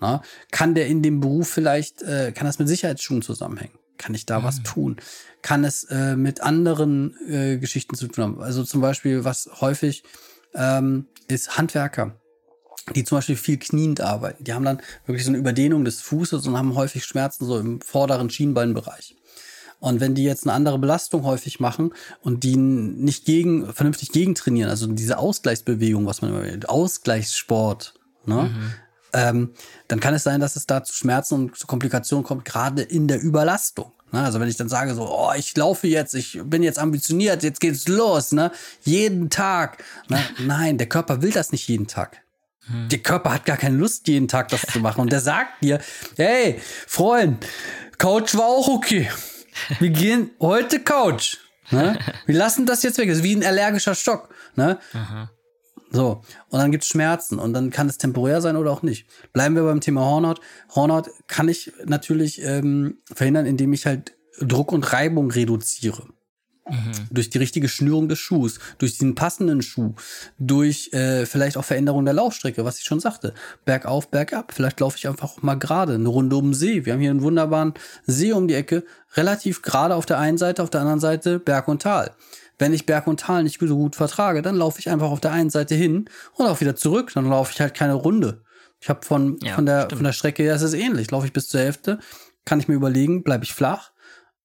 A: Na, kann der in dem Beruf vielleicht, äh, kann das mit Sicherheitsschuhen zusammenhängen? Kann ich da mhm. was tun? Kann es äh, mit anderen äh, Geschichten zu tun haben? Also zum Beispiel, was häufig ähm, ist Handwerker, die zum Beispiel viel kniend arbeiten. Die haben dann wirklich so eine Überdehnung des Fußes und haben häufig Schmerzen so im vorderen Schienbeinbereich. Und wenn die jetzt eine andere Belastung häufig machen und die nicht gegen, vernünftig gegentrainieren, also diese Ausgleichsbewegung, was man immer, Ausgleichssport, ne? Mhm. Ähm, dann kann es sein, dass es da zu Schmerzen und zu Komplikationen kommt, gerade in der Überlastung. Ne? Also wenn ich dann sage so, oh, ich laufe jetzt, ich bin jetzt ambitioniert, jetzt geht's los, ne? Jeden Tag. Ne? Nein, der Körper will das nicht jeden Tag. Hm. Der Körper hat gar keine Lust, jeden Tag das zu machen. Und der sagt dir, hey, Freund, Couch war auch okay. Wir gehen heute Couch. Ne? Wir lassen das jetzt weg. Das ist wie ein allergischer Stock. Ne? So, und dann gibt's Schmerzen und dann kann es temporär sein oder auch nicht. Bleiben wir beim Thema Hornhaut. Hornhaut kann ich natürlich ähm, verhindern, indem ich halt Druck und Reibung reduziere. Mhm. Durch die richtige Schnürung des Schuhs, durch den passenden Schuh, durch äh, vielleicht auch Veränderung der Laufstrecke, was ich schon sagte. Bergauf, bergab. Vielleicht laufe ich einfach auch mal gerade, eine Runde um den See. Wir haben hier einen wunderbaren See um die Ecke, relativ gerade auf der einen Seite, auf der anderen Seite Berg und Tal. Wenn ich Berg und Tal nicht so gut vertrage, dann laufe ich einfach auf der einen Seite hin und auch wieder zurück. Dann laufe ich halt keine Runde. Ich habe von, ja, von, der, von der Strecke her, es ist ähnlich. Laufe ich bis zur Hälfte, kann ich mir überlegen, bleibe ich flach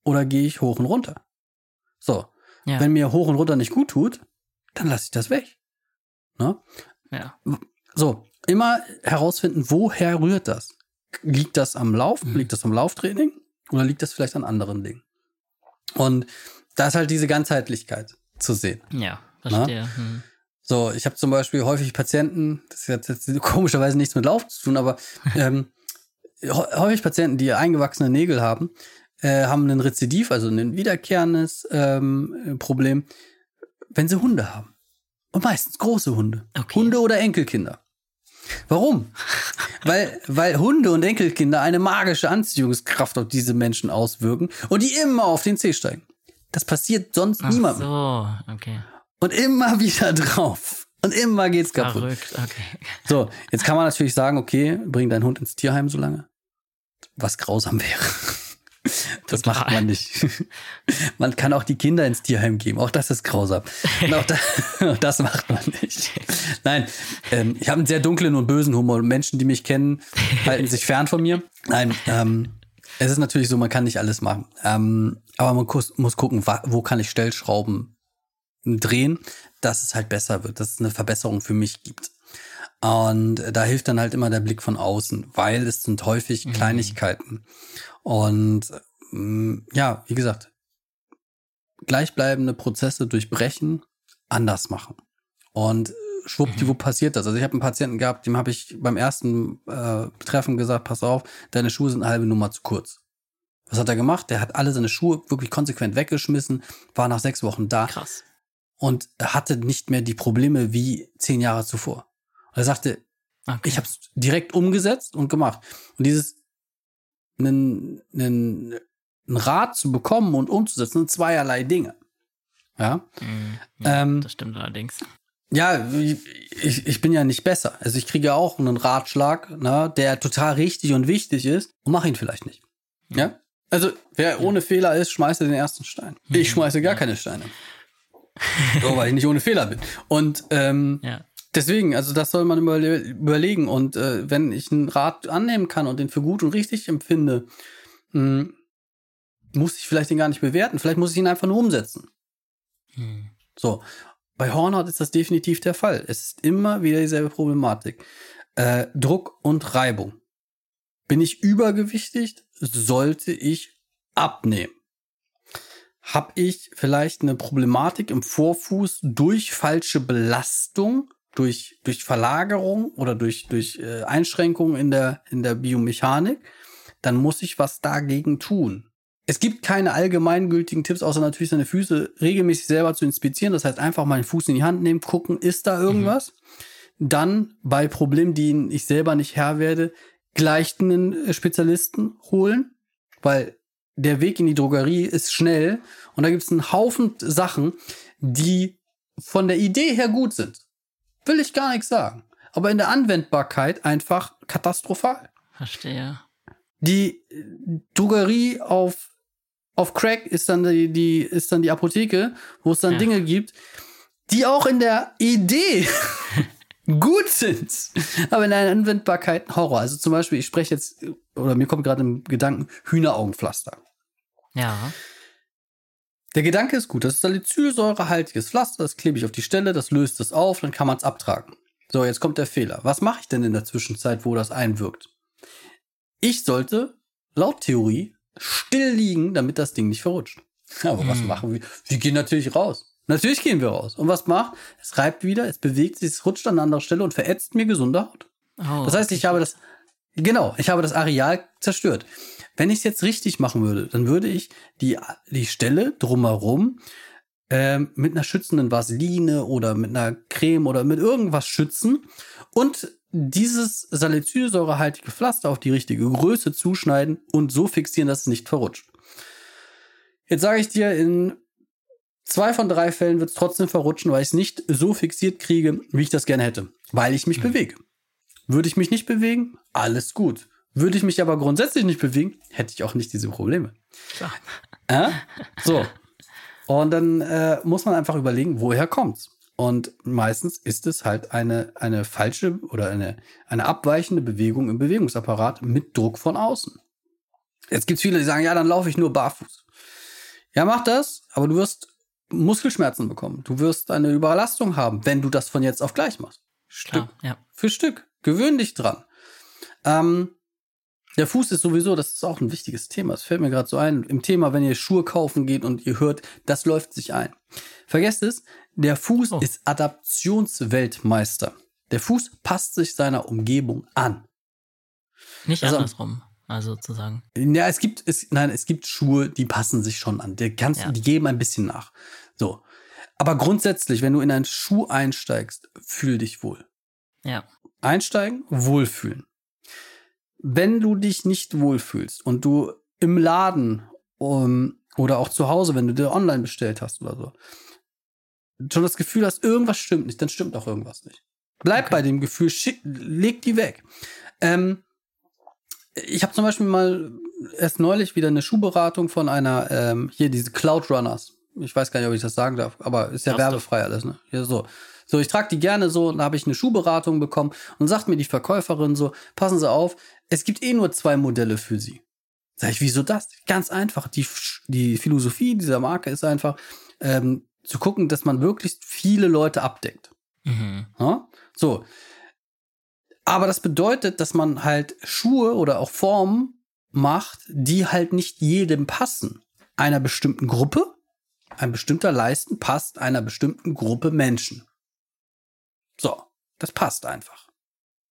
A: oder gehe ich hoch und runter. So. Ja. Wenn mir hoch und runter nicht gut tut, dann lasse ich das weg. Ne?
C: Ja.
A: So, immer herausfinden, woher rührt das? Liegt das am Lauf? Mhm. Liegt das am Lauftraining? Oder liegt das vielleicht an anderen Dingen? Und da ist halt diese Ganzheitlichkeit zu sehen.
C: Ja, verstehe. Hm.
A: So, ich habe zum Beispiel häufig Patienten, das hat jetzt komischerweise nichts mit Lauf zu tun, aber ähm, häufig Patienten, die eingewachsene Nägel haben, äh, haben ein Rezidiv, also ein wiederkehrendes ähm, Problem, wenn sie Hunde haben. Und meistens große Hunde. Okay. Hunde oder Enkelkinder. Warum? weil, weil Hunde und Enkelkinder eine magische Anziehungskraft auf diese Menschen auswirken und die immer auf den Zeh steigen. Das passiert sonst Ach niemandem.
C: so, okay.
A: Und immer wieder drauf. Und immer geht's kaputt.
C: Verrückt, okay.
A: So, jetzt kann man natürlich sagen, okay, bring deinen Hund ins Tierheim so lange. Was grausam wäre. Das Total. macht man nicht. Man kann auch die Kinder ins Tierheim geben. Auch das ist grausam. Und auch, das, das macht man nicht. Nein, ähm, ich habe einen sehr dunklen und bösen Humor. Menschen, die mich kennen, halten sich fern von mir. Nein, ähm, es ist natürlich so, man kann nicht alles machen. Ähm, aber man muss gucken, wo kann ich Stellschrauben drehen, dass es halt besser wird, dass es eine Verbesserung für mich gibt. Und da hilft dann halt immer der Blick von außen, weil es sind häufig mhm. Kleinigkeiten. Und mm, ja, wie gesagt, gleichbleibende Prozesse durchbrechen, anders machen. Und schwuppdiwupp mhm. passiert das. Also ich habe einen Patienten gehabt, dem habe ich beim ersten äh, Treffen gesagt, pass auf, deine Schuhe sind eine halbe Nummer zu kurz. Was hat er gemacht? Der hat alle seine Schuhe wirklich konsequent weggeschmissen, war nach sechs Wochen da.
C: Krass.
A: Und hatte nicht mehr die Probleme wie zehn Jahre zuvor. Und er sagte, okay. ich habe es direkt umgesetzt und gemacht. Und dieses einen, einen, einen Rat zu bekommen und umzusetzen, sind zweierlei Dinge. Ja.
C: Mhm, ja ähm, das stimmt allerdings.
A: Ja, ich, ich bin ja nicht besser. Also ich kriege auch einen Ratschlag, ne, der total richtig und wichtig ist und mache ihn vielleicht nicht. Ja? ja? Also, wer ja. ohne Fehler ist, schmeiße den ersten Stein. Ich schmeiße gar keine Steine. so, weil ich nicht ohne Fehler bin. Und ähm, Deswegen, also das soll man überle überlegen. Und äh, wenn ich einen Rat annehmen kann und den für gut und richtig empfinde, mh, hm, muss ich vielleicht den gar nicht bewerten. Vielleicht muss ich ihn einfach nur umsetzen. Hm. So. Bei Hornhaut ist das definitiv der Fall. Es ist immer wieder dieselbe Problematik. Äh, Druck und Reibung. Bin ich übergewichtig, sollte ich abnehmen. Hab ich vielleicht eine Problematik im Vorfuß durch falsche Belastung, durch, durch Verlagerung oder durch, durch äh, Einschränkungen in der, in der Biomechanik, dann muss ich was dagegen tun. Es gibt keine allgemeingültigen Tipps, außer natürlich seine Füße regelmäßig selber zu inspizieren. Das heißt, einfach mal einen Fuß in die Hand nehmen, gucken, ist da irgendwas? Mhm. Dann bei Problemen, die ich selber nicht Herr werde, gleich einen Spezialisten holen, weil der Weg in die Drogerie ist schnell und da gibt es einen Haufen Sachen, die von der Idee her gut sind. Will ich gar nichts sagen. Aber in der Anwendbarkeit einfach katastrophal.
C: Verstehe.
A: Die Drogerie auf, auf Crack ist dann die, die, ist dann die Apotheke, wo es dann ja. Dinge gibt, die auch in der Idee gut sind, aber in der Anwendbarkeit Horror. Also zum Beispiel, ich spreche jetzt, oder mir kommt gerade im Gedanken Hühneraugenpflaster.
C: Ja.
A: Der Gedanke ist gut. Das ist salicylsäurehaltiges Pflaster, das klebe ich auf die Stelle, das löst es auf, dann kann man es abtragen. So, jetzt kommt der Fehler. Was mache ich denn in der Zwischenzeit, wo das einwirkt? Ich sollte, laut Theorie, still liegen, damit das Ding nicht verrutscht. Aber hm. was machen wir? Wir gehen natürlich raus. Natürlich gehen wir raus. Und was macht? Es reibt wieder, es bewegt sich, es rutscht an einer anderen Stelle und verätzt mir gesunde Haut. Oh, das heißt, ich habe das, genau, ich habe das Areal zerstört. Wenn ich es jetzt richtig machen würde, dann würde ich die, die Stelle drumherum ähm, mit einer schützenden Vaseline oder mit einer Creme oder mit irgendwas schützen und dieses salicylsäurehaltige Pflaster auf die richtige Größe zuschneiden und so fixieren, dass es nicht verrutscht. Jetzt sage ich dir, in zwei von drei Fällen wird es trotzdem verrutschen, weil ich es nicht so fixiert kriege, wie ich das gerne hätte, weil ich mich mhm. bewege. Würde ich mich nicht bewegen, alles gut. Würde ich mich aber grundsätzlich nicht bewegen, hätte ich auch nicht diese Probleme. Klar. Äh? So. Und dann äh, muss man einfach überlegen, woher kommt's? Und meistens ist es halt eine, eine falsche oder eine, eine abweichende Bewegung im Bewegungsapparat mit Druck von außen. Jetzt gibt's viele, die sagen, ja, dann laufe ich nur barfuß. Ja, mach das, aber du wirst Muskelschmerzen bekommen. Du wirst eine Überlastung haben, wenn du das von jetzt auf gleich machst. Stück Klar, ja. für Stück. Gewöhn dich dran. Ähm, der Fuß ist sowieso, das ist auch ein wichtiges Thema. Es fällt mir gerade so ein, im Thema, wenn ihr Schuhe kaufen geht und ihr hört, das läuft sich ein. Vergesst es, der Fuß oh. ist Adaptionsweltmeister. Der Fuß passt sich seiner Umgebung an.
C: Nicht also, andersrum, also sozusagen.
A: Ja, es gibt, es, nein, es gibt Schuhe, die passen sich schon an. Die, ganz, ja. die geben ein bisschen nach. So. Aber grundsätzlich, wenn du in einen Schuh einsteigst, fühl dich wohl.
C: Ja.
A: Einsteigen, wohlfühlen wenn du dich nicht wohlfühlst und du im Laden um, oder auch zu Hause, wenn du dir online bestellt hast oder so, schon das Gefühl hast, irgendwas stimmt nicht, dann stimmt auch irgendwas nicht. Bleib okay. bei dem Gefühl, schick, leg die weg. Ähm, ich habe zum Beispiel mal erst neulich wieder eine Schuhberatung von einer, ähm, hier diese Cloud Runners. Ich weiß gar nicht, ob ich das sagen darf, aber ist ja Darfst werbefrei du? alles, ne? Hier so. So, ich trage die gerne so, da habe ich eine Schuhberatung bekommen und sagt mir die Verkäuferin so, passen Sie auf, es gibt eh nur zwei Modelle für Sie. Sag ich, wieso das? Ganz einfach. Die, die Philosophie dieser Marke ist einfach, ähm, zu gucken, dass man wirklich viele Leute abdeckt. Mhm. Ja? So. Aber das bedeutet, dass man halt Schuhe oder auch Formen macht, die halt nicht jedem passen. Einer bestimmten Gruppe, ein bestimmter Leisten passt einer bestimmten Gruppe Menschen. So, das passt einfach.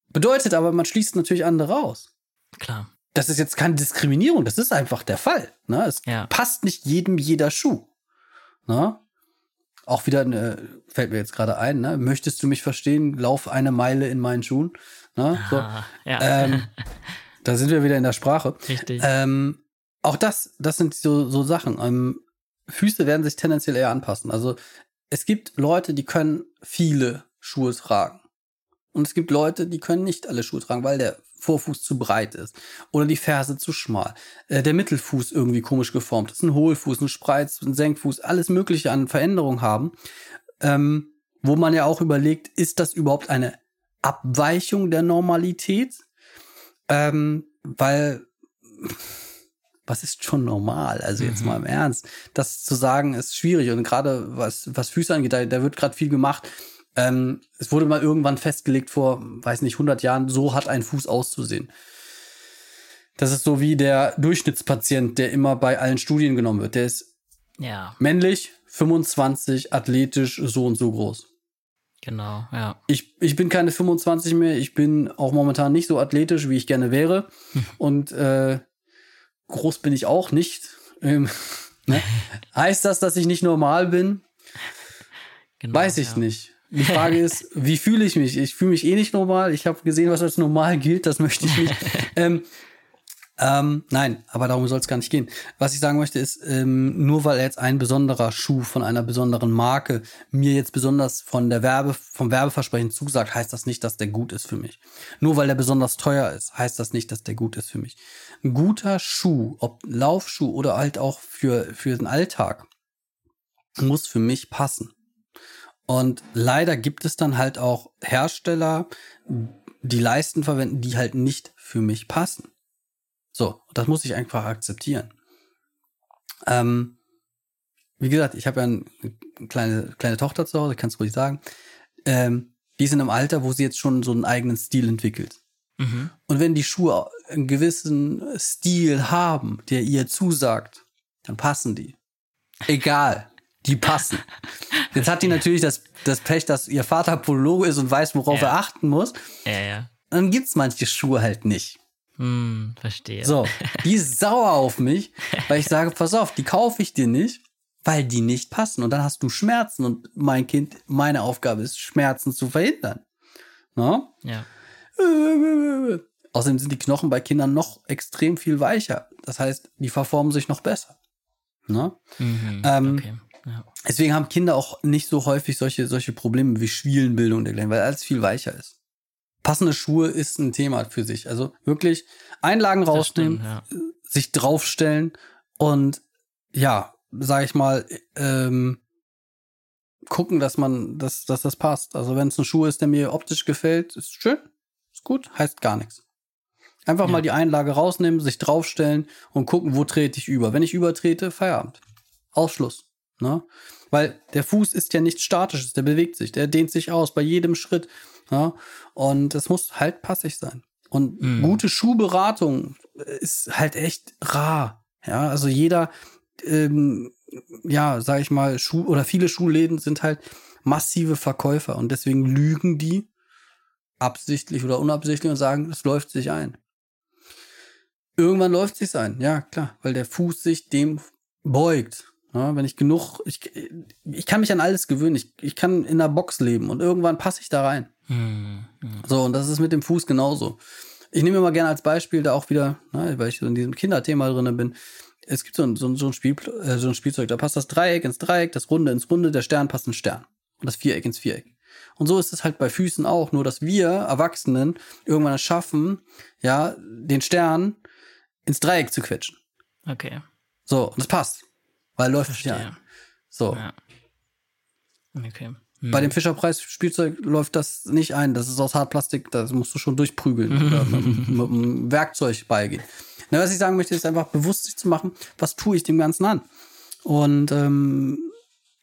A: Bedeutet aber, man schließt natürlich andere aus.
C: Klar.
A: Das ist jetzt keine Diskriminierung, das ist einfach der Fall. Ne? Es ja. passt nicht jedem jeder Schuh. Ne? Auch wieder, eine, fällt mir jetzt gerade ein, ne? möchtest du mich verstehen, lauf eine Meile in meinen Schuhen. Ne? So. Ah, ja. ähm, da sind wir wieder in der Sprache.
C: Richtig.
A: Ähm, auch das, das sind so, so Sachen. Ähm, Füße werden sich tendenziell eher anpassen. Also es gibt Leute, die können viele Schuhe tragen. Und es gibt Leute, die können nicht alle Schuhe tragen, weil der Vorfuß zu breit ist oder die Ferse zu schmal, äh, der Mittelfuß irgendwie komisch geformt ist, ein Hohlfuß, ein Spreiz, ein Senkfuß, alles Mögliche an Veränderungen haben. Ähm, wo man ja auch überlegt, ist das überhaupt eine Abweichung der Normalität? Ähm, weil was ist schon normal? Also jetzt mhm. mal im Ernst. Das zu sagen ist schwierig und gerade was, was Füße angeht, da, da wird gerade viel gemacht. Ähm, es wurde mal irgendwann festgelegt vor, weiß nicht, 100 Jahren, so hat ein Fuß auszusehen. Das ist so wie der Durchschnittspatient, der immer bei allen Studien genommen wird. Der ist
C: ja.
A: männlich, 25, athletisch, so und so groß.
C: Genau, ja.
A: Ich, ich bin keine 25 mehr. Ich bin auch momentan nicht so athletisch, wie ich gerne wäre. und äh, groß bin ich auch nicht. Ähm, ne? heißt das, dass ich nicht normal bin? Genau, Weiß ich ja. nicht. Die Frage ist, wie fühle ich mich? Ich fühle mich eh nicht normal. Ich habe gesehen, was als normal gilt. Das möchte ich nicht. ähm, ähm, nein, aber darum soll es gar nicht gehen. Was ich sagen möchte ist, ähm, nur weil jetzt ein besonderer Schuh von einer besonderen Marke mir jetzt besonders von der Werbe, vom Werbeversprechen zusagt, heißt das nicht, dass der gut ist für mich. Nur weil der besonders teuer ist, heißt das nicht, dass der gut ist für mich. Ein guter Schuh, ob Laufschuh oder halt auch für, für den Alltag, muss für mich passen. Und leider gibt es dann halt auch Hersteller, die Leisten verwenden, die halt nicht für mich passen. So, das muss ich einfach akzeptieren. Ähm, wie gesagt, ich habe ja eine kleine, kleine Tochter zu Hause, kannst ruhig sagen. Ähm, die ist in einem Alter, wo sie jetzt schon so einen eigenen Stil entwickelt. Mhm. Und wenn die Schuhe einen gewissen Stil haben, der ihr zusagt, dann passen die. Egal, die passen. Jetzt hat die natürlich das, das Pech, dass ihr Vater Polologe ist und weiß, worauf ja. er achten muss.
C: Ja, ja.
A: Dann gibt's manche Schuhe halt nicht.
C: Hm, verstehe.
A: So, die ist sauer auf mich, weil ich sage, pass auf, die kaufe ich dir nicht, weil die nicht passen. Und dann hast du Schmerzen. Und mein Kind, meine Aufgabe ist, Schmerzen zu verhindern.
C: Na? Ja.
A: Außerdem sind die Knochen bei Kindern noch extrem viel weicher. Das heißt, die verformen sich noch besser. Na? Mhm, ähm, okay. Ja. Deswegen haben Kinder auch nicht so häufig solche, solche Probleme wie Schwielenbildung dergleichen, weil alles viel weicher ist passende Schuhe ist ein Thema für sich. Also wirklich Einlagen rausnehmen, stimmt, ja. sich draufstellen und ja, sag ich mal, ähm, gucken, dass man, dass, dass das passt. Also wenn es ein Schuh ist, der mir optisch gefällt, ist schön, ist gut, heißt gar nichts. Einfach ja. mal die Einlage rausnehmen, sich draufstellen und gucken, wo trete ich über. Wenn ich übertrete, Feierabend. Ausschluss. Ne? Weil der Fuß ist ja nichts Statisches, der bewegt sich, der dehnt sich aus bei jedem Schritt. Ja? Und es muss halt passig sein. Und mhm. gute Schuhberatung ist halt echt rar. Ja, also jeder, ähm, ja, sag ich mal, Schuh oder viele Schuhläden sind halt massive Verkäufer und deswegen lügen die absichtlich oder unabsichtlich und sagen, es läuft sich ein. Irgendwann läuft es sich ein, ja, klar, weil der Fuß sich dem beugt. Ja, wenn ich genug, ich, ich kann mich an alles gewöhnen. Ich, ich kann in einer Box leben und irgendwann passe ich da rein. Mhm. So, und das ist mit dem Fuß genauso. Ich nehme mal gerne als Beispiel da auch wieder, ne, weil ich so in diesem Kinderthema drin bin. Es gibt so ein, so, so, ein Spiel, äh, so ein Spielzeug, da passt das Dreieck ins Dreieck, das Runde ins Runde, der Stern passt ins Stern. Und das Viereck ins Viereck. Und so ist es halt bei Füßen auch, nur dass wir Erwachsenen irgendwann es schaffen, ja, den Stern ins Dreieck zu quetschen.
C: Okay.
A: So, und das passt. Weil läuft Verstehe. ja. So. Ja.
C: Okay.
A: Hm. Bei dem Fischerpreis-Spielzeug läuft das nicht ein. Das ist aus Hartplastik, das musst du schon durchprügeln oder mit, mit einem Werkzeug beigehen. Na, was ich sagen möchte, ist einfach bewusst sich zu machen, was tue ich dem Ganzen an. Und ähm,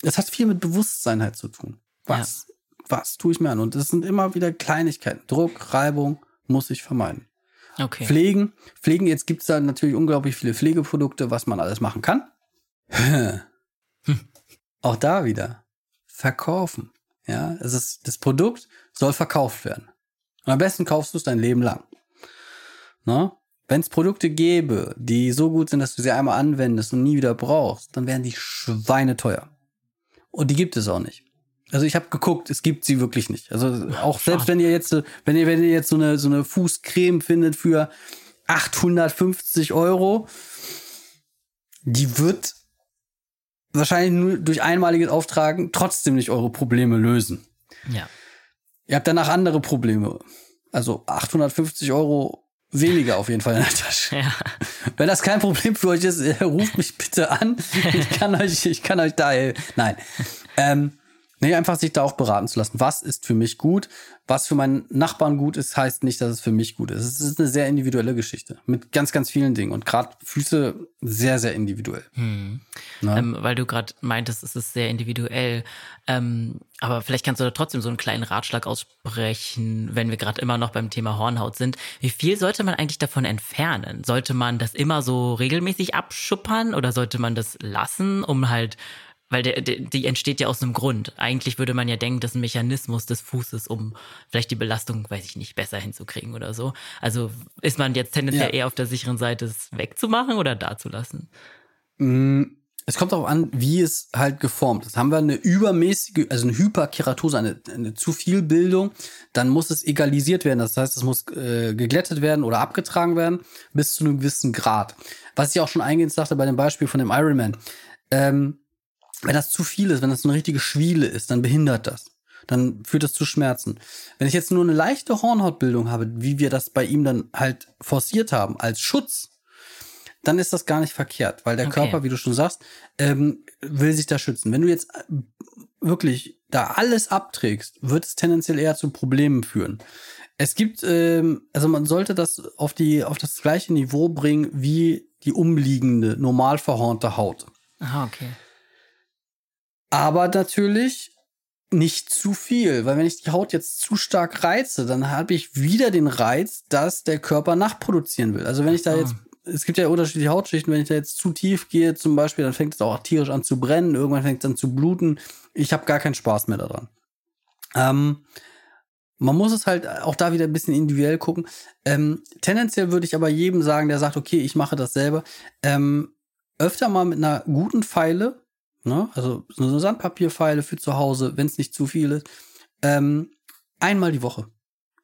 A: es hat viel mit Bewusstsein halt zu tun. Was, ja. was tue ich mir an? Und es sind immer wieder Kleinigkeiten. Druck, Reibung muss ich vermeiden.
C: Okay.
A: Pflegen. Pflegen, jetzt gibt es da natürlich unglaublich viele Pflegeprodukte, was man alles machen kann. Auch da wieder. Verkaufen. Ja, es ist, das Produkt soll verkauft werden. Und am besten kaufst du es dein Leben lang. Ne? Wenn es Produkte gäbe, die so gut sind, dass du sie einmal anwendest und nie wieder brauchst, dann wären die Schweine teuer. Und die gibt es auch nicht. Also ich habe geguckt, es gibt sie wirklich nicht. Also auch selbst wenn ihr jetzt, wenn ihr, wenn ihr jetzt so eine, so eine Fußcreme findet für 850 Euro, die wird wahrscheinlich nur durch einmaliges Auftragen trotzdem nicht eure Probleme lösen.
C: Ja.
A: Ihr habt danach andere Probleme. Also 850 Euro weniger auf jeden Fall in der Tasche.
C: Ja.
A: Wenn das kein Problem für euch ist, ruft mich bitte an. Ich kann euch, ich kann euch da. Nein. Ähm, Nee, einfach sich da auch beraten zu lassen. Was ist für mich gut? Was für meinen Nachbarn gut ist, heißt nicht, dass es für mich gut ist. Es ist eine sehr individuelle Geschichte mit ganz, ganz vielen Dingen. Und gerade Füße sehr, sehr individuell. Hm.
C: Ähm, weil du gerade meintest, es ist sehr individuell. Ähm, aber vielleicht kannst du da trotzdem so einen kleinen Ratschlag aussprechen, wenn wir gerade immer noch beim Thema Hornhaut sind. Wie viel sollte man eigentlich davon entfernen? Sollte man das immer so regelmäßig abschuppern oder sollte man das lassen, um halt weil der, der, die entsteht ja aus einem Grund. Eigentlich würde man ja denken, das ist ein Mechanismus des Fußes, um vielleicht die Belastung, weiß ich nicht, besser hinzukriegen oder so. Also ist man jetzt tendenziell ja. eher auf der sicheren Seite, es wegzumachen oder da zu lassen?
A: Mm, es kommt darauf an, wie es halt geformt ist. Haben wir eine übermäßige, also eine Hyperkeratose, eine, eine zu viel Bildung, dann muss es egalisiert werden. Das heißt, es muss äh, geglättet werden oder abgetragen werden bis zu einem gewissen Grad. Was ich auch schon eingehend sagte bei dem Beispiel von dem Ironman. Ähm, wenn das zu viel ist, wenn das eine richtige Schwiele ist, dann behindert das. Dann führt das zu Schmerzen. Wenn ich jetzt nur eine leichte Hornhautbildung habe, wie wir das bei ihm dann halt forciert haben, als Schutz, dann ist das gar nicht verkehrt, weil der okay. Körper, wie du schon sagst, ähm, will sich da schützen. Wenn du jetzt äh, wirklich da alles abträgst, wird es tendenziell eher zu Problemen führen. Es gibt, ähm, also man sollte das auf die auf das gleiche Niveau bringen wie die umliegende normal verhornte Haut.
C: Aha, okay.
A: Aber natürlich nicht zu viel, weil wenn ich die Haut jetzt zu stark reize, dann habe ich wieder den Reiz, dass der Körper nachproduzieren will. Also wenn ich da jetzt, es gibt ja unterschiedliche Hautschichten, wenn ich da jetzt zu tief gehe zum Beispiel, dann fängt es auch tierisch an zu brennen, irgendwann fängt es an zu bluten. Ich habe gar keinen Spaß mehr daran. Ähm, man muss es halt auch da wieder ein bisschen individuell gucken. Ähm, tendenziell würde ich aber jedem sagen, der sagt, okay, ich mache das selber, ähm, öfter mal mit einer guten Pfeile Ne? Also so eine Sandpapierpfeile für zu Hause, wenn es nicht zu viel ist. Ähm, einmal die Woche.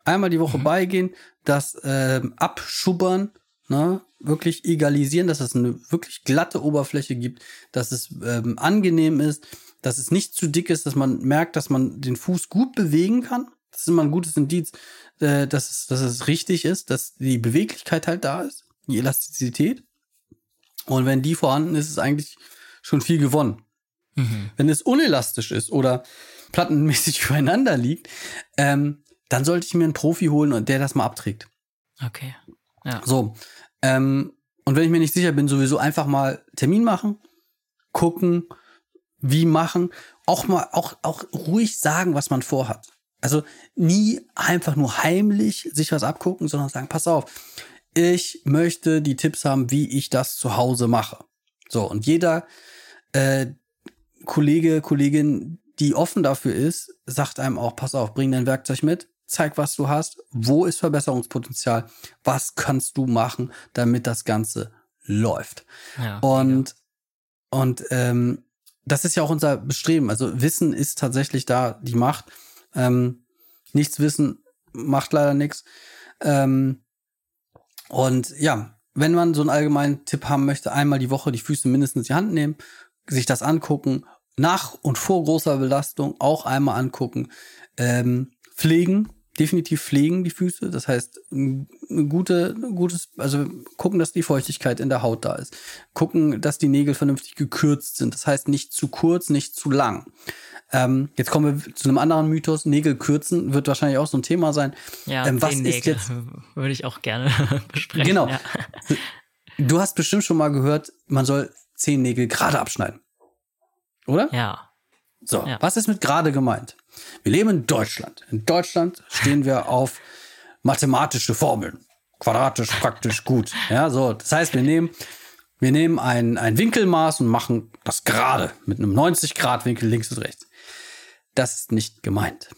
A: Einmal die Woche mhm. beigehen, das ähm, abschubbern, ne? wirklich egalisieren, dass es eine wirklich glatte Oberfläche gibt, dass es ähm, angenehm ist, dass es nicht zu dick ist, dass man merkt, dass man den Fuß gut bewegen kann. Das ist immer ein gutes Indiz, äh, dass, es, dass es richtig ist, dass die Beweglichkeit halt da ist, die Elastizität. Und wenn die vorhanden ist, ist eigentlich schon viel gewonnen. Mhm. Wenn es unelastisch ist oder plattenmäßig übereinander liegt, ähm, dann sollte ich mir einen Profi holen und der das mal abträgt.
C: Okay. Ja.
A: So. Ähm, und wenn ich mir nicht sicher bin, sowieso einfach mal Termin machen, gucken, wie machen, auch mal, auch, auch ruhig sagen, was man vorhat. Also nie einfach nur heimlich sich was abgucken, sondern sagen, pass auf, ich möchte die Tipps haben, wie ich das zu Hause mache. So, und jeder, äh, Kollege, Kollegin, die offen dafür ist, sagt einem auch, pass auf, bring dein Werkzeug mit, zeig, was du hast, wo ist Verbesserungspotenzial, was kannst du machen, damit das Ganze läuft. Ja, und ja. und ähm, das ist ja auch unser Bestreben. Also Wissen ist tatsächlich da die Macht. Ähm, nichts wissen macht leider nichts. Ähm, und ja, wenn man so einen allgemeinen Tipp haben möchte, einmal die Woche die Füße mindestens in die Hand nehmen, sich das angucken, nach und vor großer Belastung auch einmal angucken. Ähm, pflegen, definitiv pflegen die Füße. Das heißt, eine gute, gutes, also gucken, dass die Feuchtigkeit in der Haut da ist. Gucken, dass die Nägel vernünftig gekürzt sind. Das heißt, nicht zu kurz, nicht zu lang. Ähm, jetzt kommen wir zu einem anderen Mythos. Nägel kürzen wird wahrscheinlich auch so ein Thema sein.
C: Ja, ähm, was ist jetzt? Würde ich auch gerne besprechen.
A: Genau.
C: Ja.
A: Du hast bestimmt schon mal gehört, man soll zehn Nägel gerade abschneiden. Oder?
C: Ja.
A: So, ja. was ist mit gerade gemeint? Wir leben in Deutschland. In Deutschland stehen wir auf mathematische Formeln. Quadratisch, praktisch, gut. Ja, so. Das heißt, wir nehmen, wir nehmen ein, ein Winkelmaß und machen das gerade mit einem 90 Grad Winkel links und rechts. Das ist nicht gemeint.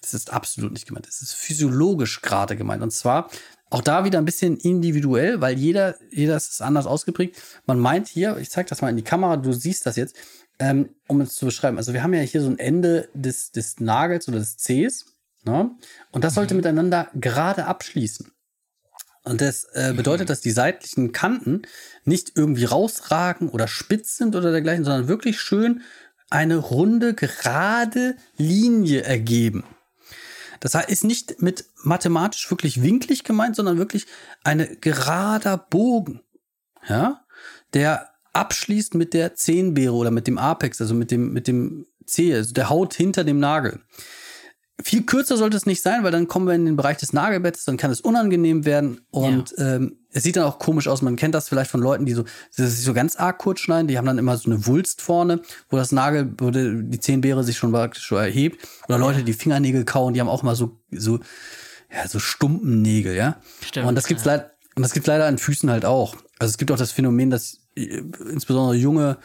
A: Das ist absolut nicht gemeint. Das ist physiologisch gerade gemeint. Und zwar auch da wieder ein bisschen individuell, weil jeder, jeder ist anders ausgeprägt. Man meint hier, ich zeige das mal in die Kamera, du siehst das jetzt, ähm, um es zu beschreiben. Also wir haben ja hier so ein Ende des, des Nagels oder des Cs. Ne? Und das sollte mhm. miteinander gerade abschließen. Und das äh, mhm. bedeutet, dass die seitlichen Kanten nicht irgendwie rausragen oder spitz sind oder dergleichen, sondern wirklich schön eine runde, gerade Linie ergeben. Das ist nicht mit mathematisch wirklich winklig gemeint, sondern wirklich eine gerader Bogen. Ja, der abschließt mit der Zehenbeere oder mit dem Apex, also mit dem, mit dem Zehe, also der Haut hinter dem Nagel. Viel kürzer sollte es nicht sein, weil dann kommen wir in den Bereich des Nagelbetts, dann kann es unangenehm werden und ja. ähm, es sieht dann auch komisch aus. Man kennt das vielleicht von Leuten, die so die sich so ganz arg kurz schneiden, die haben dann immer so eine Wulst vorne, wo das Nagel, wo die Zehenbeere sich schon praktisch schon erhebt. Oder Leute, die Fingernägel kauen, die haben auch mal so so ja so stumpen Nägel, ja. Stimmt, und das gibt's ja. leider und das gibt leider an Füßen halt auch. Also es gibt auch das Phänomen, dass äh, insbesondere junge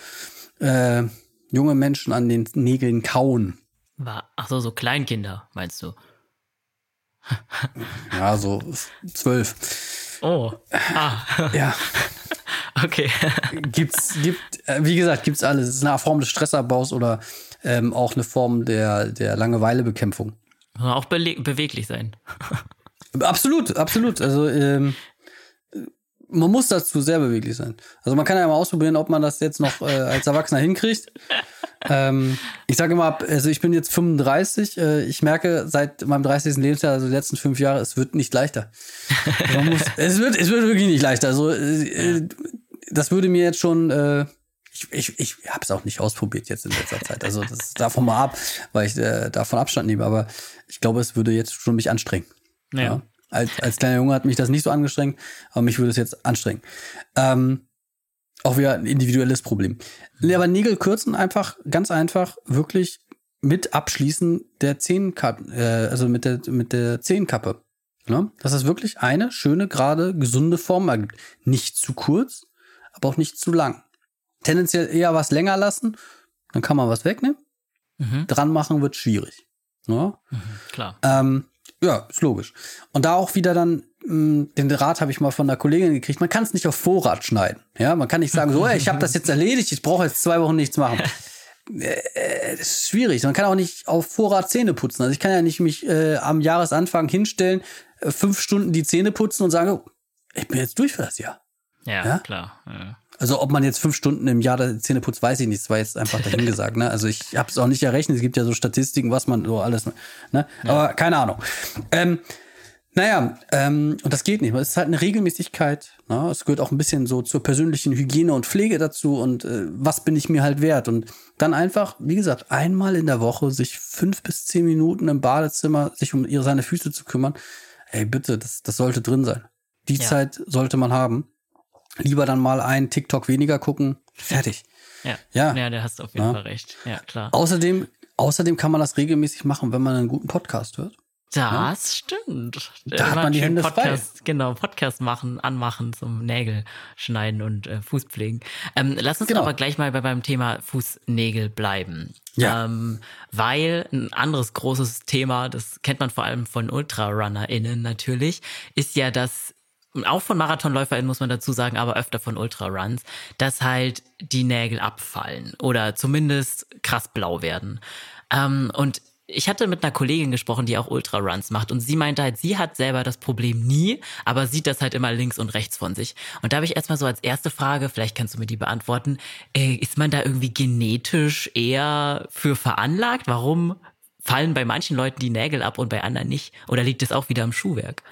A: äh, junge Menschen an den Nägeln kauen.
C: War, ach so, so Kleinkinder, meinst du?
A: ja, so zwölf.
C: Oh. Ah.
A: ja.
C: Okay.
A: gibt's, gibt, äh, wie gesagt, gibt's alles. Es ist eine Form des Stressabbaus oder ähm, auch eine Form der, der Langeweilebekämpfung.
C: Auch beweglich sein.
A: absolut, absolut. Also ähm, man muss dazu sehr beweglich sein. Also man kann ja mal ausprobieren, ob man das jetzt noch äh, als Erwachsener hinkriegt. ähm, ich sage immer, also ich bin jetzt 35. Äh, ich merke seit meinem 30. Lebensjahr, also die letzten fünf Jahre, es wird nicht leichter. muss, es, wird, es wird wirklich nicht leichter. Also äh, das würde mir jetzt schon. Äh, ich, ich, ich habe es auch nicht ausprobiert jetzt in letzter Zeit. Also das ist davon mal ab, weil ich äh, davon Abstand nehme. Aber ich glaube, es würde jetzt schon mich anstrengen.
C: Ja. ja.
A: Als, als kleiner Junge hat mich das nicht so angestrengt, aber mich würde es jetzt anstrengen. Ähm, auch wieder ein individuelles Problem. Aber Nägel kürzen einfach, ganz einfach, wirklich mit Abschließen der Zehenkappe, äh, also mit der, mit der Zehenkappe. Ja? Dass es wirklich eine schöne, gerade, gesunde Form ergibt. Nicht zu kurz, aber auch nicht zu lang. Tendenziell eher was länger lassen, dann kann man was wegnehmen. Mhm. Dran machen wird schwierig. Ja?
C: Mhm, klar.
A: Ähm, ja, ist logisch. Und da auch wieder dann, mh, hm, den Rat habe ich mal von einer Kollegin gekriegt, man kann es nicht auf Vorrat schneiden. Ja, man kann nicht sagen, so, ey, ich habe das jetzt erledigt, ich brauche jetzt zwei Wochen nichts machen. Äh, das ist schwierig. Man kann auch nicht auf Vorrat Zähne putzen. Also ich kann ja nicht mich äh, am Jahresanfang hinstellen, äh, fünf Stunden die Zähne putzen und sagen, oh, ich bin jetzt durch für das Jahr.
C: Ja, ja? klar. Ja.
A: Also ob man jetzt fünf Stunden im Jahr der Zähne putzt, weiß ich nicht. Das war jetzt einfach dahingesagt. Ne? Also ich habe es auch nicht errechnet. Es gibt ja so Statistiken, was man so alles. Ne? Ja. Aber keine Ahnung. Ähm, naja, ähm, und das geht nicht. Es ist halt eine Regelmäßigkeit. Ne? Es gehört auch ein bisschen so zur persönlichen Hygiene und Pflege dazu und äh, was bin ich mir halt wert. Und dann einfach, wie gesagt, einmal in der Woche sich fünf bis zehn Minuten im Badezimmer sich um ihre seine Füße zu kümmern. Ey, bitte, das, das sollte drin sein. Die ja. Zeit sollte man haben lieber dann mal einen TikTok weniger gucken. Fertig.
C: Ja, ja, ja der hast auf jeden ja. Fall recht. Ja, klar.
A: Außerdem, außerdem kann man das regelmäßig machen, wenn man einen guten Podcast hört.
C: Das ja? stimmt.
A: Da hat man die Hände
C: Podcast,
A: frei.
C: Genau, Podcast machen, anmachen zum Nägel schneiden und äh, Fußpflegen. Ähm, lass uns genau. aber gleich mal bei, beim Thema Fußnägel bleiben. Ja. Ähm, weil ein anderes großes Thema, das kennt man vor allem von UltrarunnerInnen natürlich, ist ja das auch von MarathonläuferInnen muss man dazu sagen, aber öfter von Ultraruns, dass halt die Nägel abfallen oder zumindest krass blau werden. Ähm, und ich hatte mit einer Kollegin gesprochen, die auch Ultraruns macht und sie meinte halt, sie hat selber das Problem nie, aber sieht das halt immer links und rechts von sich. Und da habe ich erstmal so als erste Frage, vielleicht kannst du mir die beantworten, äh, ist man da irgendwie genetisch eher für veranlagt? Warum fallen bei manchen Leuten die Nägel ab und bei anderen nicht? Oder liegt es auch wieder am Schuhwerk?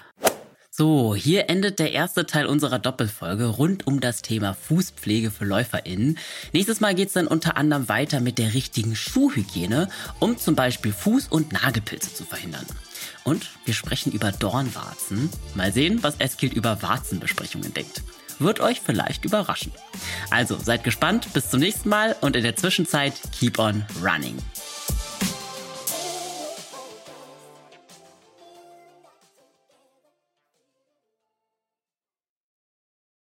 C: So, hier endet der erste Teil unserer Doppelfolge rund um das Thema Fußpflege für LäuferInnen. Nächstes Mal geht's dann unter anderem weiter mit der richtigen Schuhhygiene, um zum Beispiel Fuß- und Nagelpilze zu verhindern. Und wir sprechen über Dornwarzen. Mal sehen, was Eskild über Warzenbesprechungen denkt. Wird euch vielleicht überraschen. Also seid gespannt, bis zum nächsten Mal und in der Zwischenzeit keep on running.